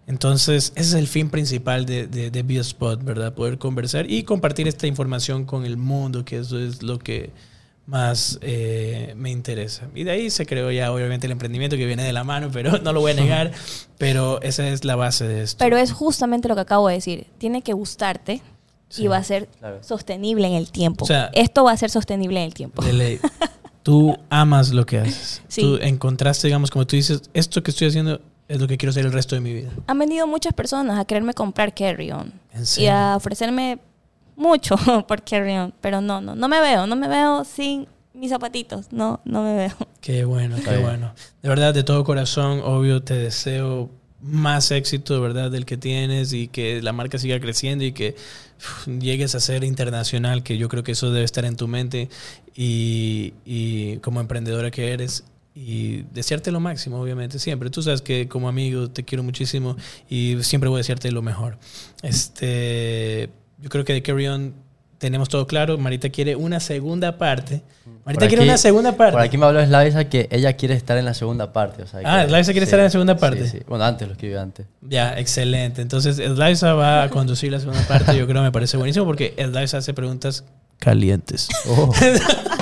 Entonces, ese es el fin principal de, de, de Be a Spot, ¿verdad? Poder conversar y compartir esta información con el mundo, que eso es lo que más eh, me interesa. Y de ahí se creó ya obviamente el emprendimiento que viene de la mano, pero no lo voy a negar, pero esa es la base de esto. Pero es justamente lo que acabo de decir. Tiene que gustarte Sí. y va a ser Claro. sostenible en el tiempo. O sea- Esto va a ser sostenible en el tiempo. De ley. Tú amas lo que haces. Sí. Tú encontraste, digamos, como tú dices, esto que estoy haciendo es lo que quiero hacer el resto de mi vida. Han venido muchas personas a quererme comprar Carry On ¿En y a ofrecerme mucho por Carry On, pero no, no, no me veo, no me veo sin mis zapatitos, no, no me veo. Qué bueno, qué bueno. De verdad, de todo corazón, obvio, te deseo más éxito, de verdad, del que tienes y que la marca siga creciendo y que uf, llegues a ser internacional, que yo creo que eso debe estar en tu mente y, y como emprendedora que eres. Y desearte lo máximo, obviamente, siempre. Tú sabes que como amigo te quiero muchísimo y siempre voy a desearte lo mejor. Este, yo creo que de Carry On tenemos todo claro. Marita quiere una segunda parte. Marita Por quiere aquí- una segunda parte. Por aquí me habló Slavisa que ella quiere estar en la segunda parte. O sea, Ah, Slavisa quiere estar en la segunda parte. Sí, sí. Bueno, antes lo escribió antes. Ya, excelente. Entonces, Sliza va a conducir la segunda parte. Yo creo que me parece buenísimo porque Sliza hace preguntas calientes. Oh.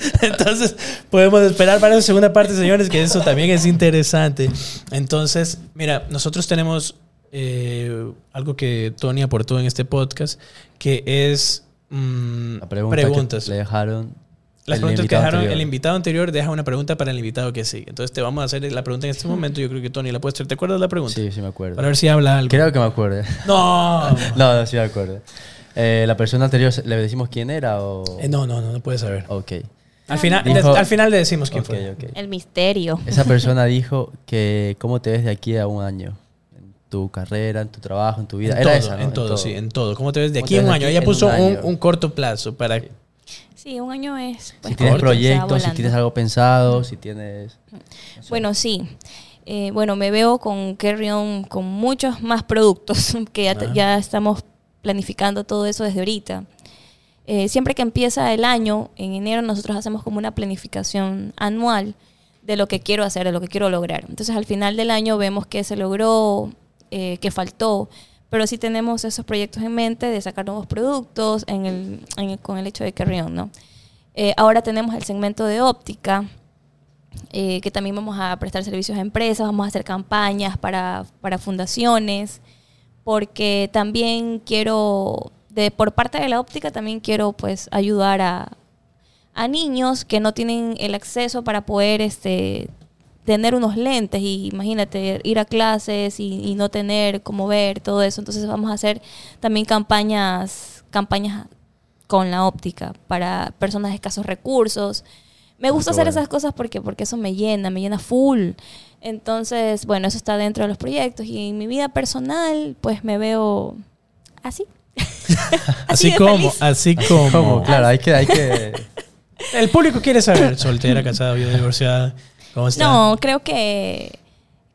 Entonces, podemos esperar para la segunda parte, señores, que eso también es interesante. Entonces, mira, nosotros tenemos eh, algo que Tony aportó en este podcast, que es mm, La pregunta preguntas. que le dejaron. Las el preguntas que dejaron anterior. el invitado anterior deja una pregunta para el invitado que sigue. Entonces te vamos a hacer la pregunta en este momento. Yo creo que Tony la puede hacer. ¿Te acuerdas de la pregunta? Sí, sí me acuerdo. Para ver si habla algo. Creo que me acuerdo. No. No, no, sí me acuerdo. Eh, ¿La persona anterior le decimos quién era o...? Eh, no, no, no, no puedes saber. Ok. Al final, Dijo- al final le decimos quién Ok, fue. El misterio. Esa persona dijo que cómo te ves de aquí a un año. En tu carrera, en tu trabajo, en tu vida. En Era todo, esa, ¿no? en todo, sí, en todo. ¿Cómo te ves de ¿Cómo aquí a un año? Ella en puso un un, año? un corto plazo para... Sí, un año es... pues, Si tienes corto, proyectos, si tienes algo pensado, si tienes... Bueno, sí. Eh, bueno, me veo con Carry On con muchos más productos que ya, te- Ah. ya estamos planificando todo eso desde ahorita. Eh, siempre que empieza el año, en enero nosotros hacemos como una planificación anual de lo que quiero hacer, de lo que quiero lograr. Entonces al final del año vemos qué se logró, eh, qué faltó, pero sí tenemos esos proyectos en mente de sacar nuevos productos con el hecho de Carry On, ¿no? Eh, ahora tenemos el segmento de óptica, que también vamos a prestar servicios a empresas, vamos a hacer campañas para, para fundaciones, porque también quiero, de, por parte de la óptica, también quiero pues ayudar a, a niños que no tienen el acceso para poder este, tener unos lentes y imagínate ir a clases y, y no tener cómo ver todo eso. Entonces vamos a hacer también campañas, campañas con la óptica para personas de escasos recursos. Me gusta qué hacer bueno. esas cosas porque, porque eso me llena, me llena full. Entonces, bueno, eso está dentro de los proyectos. Y en mi vida personal, pues me veo así. Así, como, así como... Claro, hay que... Hay que El público quiere saber, soltera, casada, viuda, divorciada, ¿cómo está? No, creo que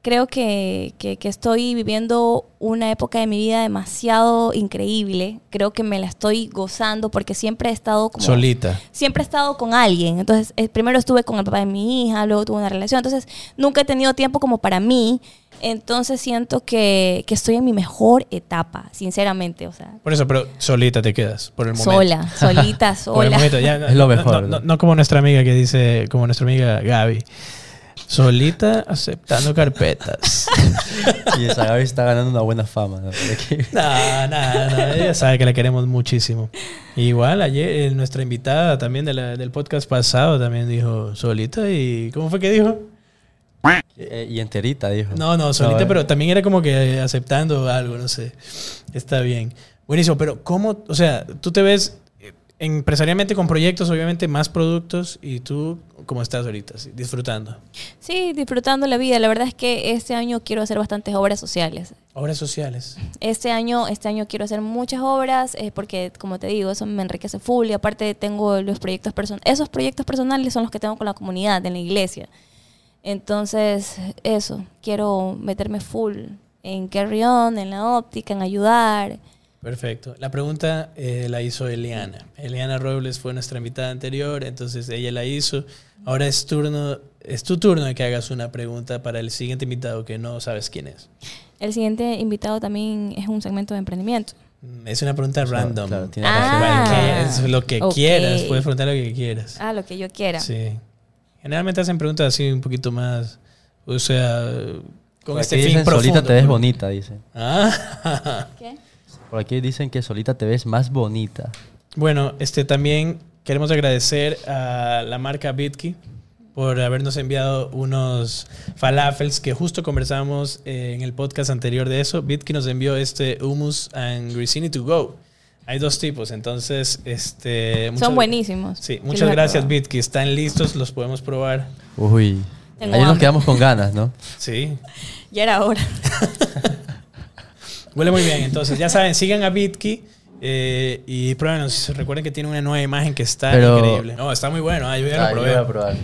creo que, que- que estoy viviendo una época de mi vida demasiado increíble. Creo que me la estoy gozando porque siempre he estado como Solita. siempre he estado con alguien. Entonces, eh, primero estuve con el papá de mi hija, luego tuve una relación. Entonces, nunca he tenido tiempo como para mí. Entonces, siento que, que estoy en mi mejor etapa, sinceramente. O sea, Por eso, pero solita te quedas, por el momento. sola, solita, Por el sola. momento, ya, no- Es lo no- mejor, No, ¿no? no- no como nuestra amiga que dice, como nuestra amiga Gaby. Solita aceptando carpetas. y esa Gaby está ganando una buena fama. ¿no? No, nada, no, ella sabe que la queremos muchísimo. Igual ayer eh, nuestra invitada también de la- del podcast pasado también dijo solita y ¿cómo fue que dijo? Eh, y enterita, dijo. No, no, solita, pero también era como que aceptando algo, no sé. Está bien. Buenísimo, pero ¿cómo, o sea, tú te ves eh, empresarialmente con proyectos, obviamente más productos y tú cómo estás ahorita, Sí, disfrutando? Sí, disfrutando la vida. La verdad es que este año quiero hacer bastantes obras sociales. Obras sociales. Este año, este año quiero hacer muchas obras eh, porque, como te digo, eso me enriquece full y aparte tengo los proyectos personales. Esos proyectos personales son los que tengo con la comunidad, en la iglesia. Entonces, eso, quiero meterme full en carry on, en la óptica, en ayudar. Perfecto. La pregunta eh, la hizo Eliana. Eliana Robles fue nuestra invitada anterior, entonces ella la hizo. Ahora es turno, es tu turno de que hagas una pregunta para el siguiente invitado que no sabes quién es. El siguiente invitado también es un segmento de emprendimiento. Mm, Es una pregunta Claro, random. claro, tiene Ah. Es lo que quieras, puedes preguntar lo que quieras. Ah, lo que yo quiera. Sí. Generalmente hacen preguntas así un poquito más, o sea, con Por este aquí fin dicen, profundo. solita te ves ¿no? bonita, dicen. Ah. ¿Qué? Por aquí dicen que solita te ves más bonita. Bueno, este también queremos agradecer a la marca Bitki por habernos enviado unos falafels que justo conversamos en el podcast anterior de eso. Bitki nos envió este hummus and grissini to go. Hay dos tipos, entonces este muchas- Son buenísimos. Sí, muchas gracias. Bitki. Están listos, los podemos probar. Uy. Tengo Ayer nos quedamos con ganas, ¿no? Sí. Ya era hora. Huele muy bien, entonces ya saben, sigan a Bitki eh, y pruébenos. Recuerden que tiene una nueva imagen que está Pero- increíble. No, está muy bueno. ah, yo ya Ah, lo yo probé. voy a probar.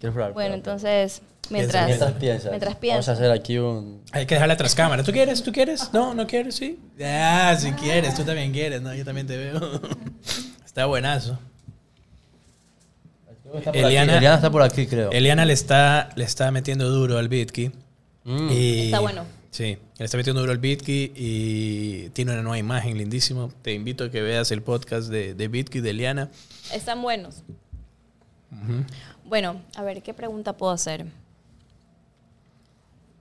Quiero probar. Bueno, entonces, mientras, Mientras piensas. mientras Vamos a hacer aquí un... Hay que dejarla tras cámara. ¿Tú quieres? ¿Tú quieres? No, no quieres, sí. Ah, si quieres, tú también quieres, ¿no? Yo también te veo. Está buenazo. Está Eliana- está por aquí, creo. Eliana le está, le está metiendo duro al Bitki. Mm. Y- Está bueno. Sí, le está metiendo duro al Bitki y tiene una nueva imagen lindísimo. Te invito a que veas el podcast de, de Bitki de Eliana. Están buenos. Bueno, a ver, ¿qué pregunta puedo hacer?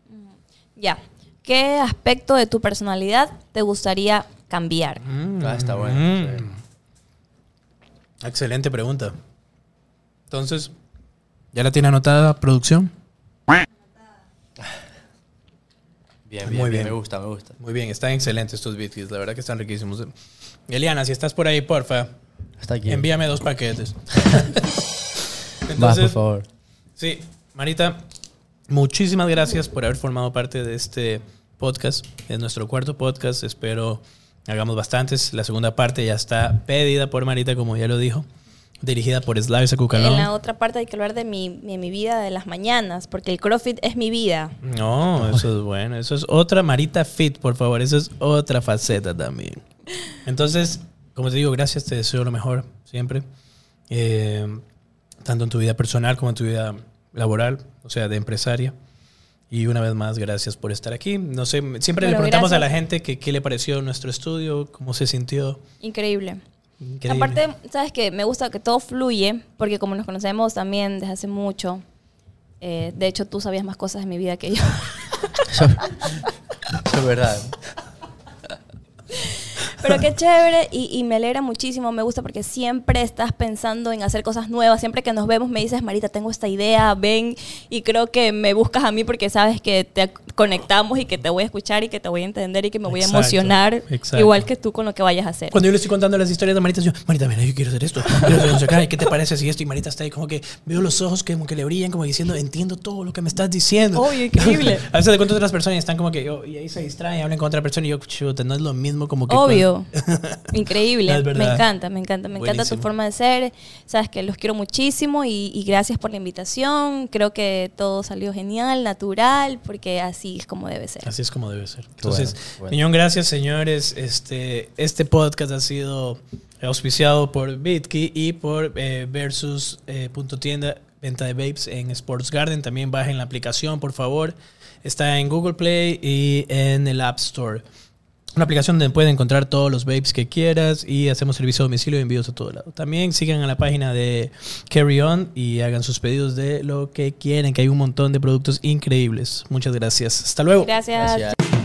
Mm, Ya. ¿Qué aspecto de tu personalidad te gustaría cambiar? Ah, está bueno. Mm. Excelente pregunta. Entonces, ¿ya la tiene anotada producción? Bien, Muy bien, bien. bien. Me gusta, me gusta. Muy bien, están excelentes estos bitkits, la verdad que están riquísimos. Eliana, si estás por ahí, porfa, Está aquí. envíame dos paquetes. Más, por Entonces, favor. sí, Marita, muchísimas gracias por haber formado parte de este podcast, es nuestro cuarto podcast. Espero hagamos bastantes. La segunda parte ya está pedida por Marita, como ya lo dijo. Dirigida por Slavis Acucalón. En la otra parte hay que hablar de mi, de mi vida de las mañanas, porque el CrossFit es mi vida. No, eso es bueno. Eso es otra Marita Fit, por favor. Eso es otra faceta también. Entonces, como te digo, gracias. Te deseo lo mejor siempre. Eh, tanto en tu vida personal como en tu vida laboral, o sea, de empresaria. Y una vez más, gracias por estar aquí. No sé, siempre le Bueno, preguntamos a la gracias. gente que, qué le pareció nuestro estudio, cómo se sintió. Increíble. Increíble. Aparte, sabes que me gusta que todo fluye, porque como nos conocemos también desde hace mucho, eh, de hecho tú sabías más cosas de mi vida que yo. Eso es verdad. Pero qué chévere y, y me alegra muchísimo, me gusta porque siempre estás pensando en hacer cosas nuevas, siempre que nos vemos me dices, Marita, tengo esta idea, ven y creo que me buscas a mí porque sabes que te conectamos y que te voy a escuchar y que te voy a entender y que me voy Exacto, a emocionar exacto. igual que tú con lo que vayas a hacer. Cuando yo le estoy contando las historias de Marita, yo, Marita, mira, yo quiero hacer esto. quiero hacer sé qué, ¿Qué te parece si esto? Y Marita está ahí como que veo los ojos que, como que le brillan, como diciendo, entiendo todo lo que me estás diciendo. Obvio, increíble. a veces de cuento otras personas y están como que, oh, y ahí se distraen, hablan con otra persona y yo, chuta, no es lo mismo como que... Obvio. Increíble. Me encanta, me encanta. Me encanta tu forma de ser. Sabes que los quiero muchísimo y, y gracias por la invitación. Creo que todo salió genial, natural, porque así es como debe ser. Así es como debe ser. Entonces, bueno, bueno. millón gracias, señores. Este, este podcast ha sido auspiciado por Bitkey y por eh, Versus eh, punto tienda, venta de vapes en Sports Garden. También bajen la aplicación, por favor. Está en Google Play y en el App Store. Una aplicación donde pueden encontrar todos los vapes que quieras y hacemos servicio a domicilio y envíos a todo lado. También sigan a la página de Carry On y hagan sus pedidos de lo que quieren, que hay un montón de productos increíbles. Muchas gracias. Hasta luego. Gracias. Gracias.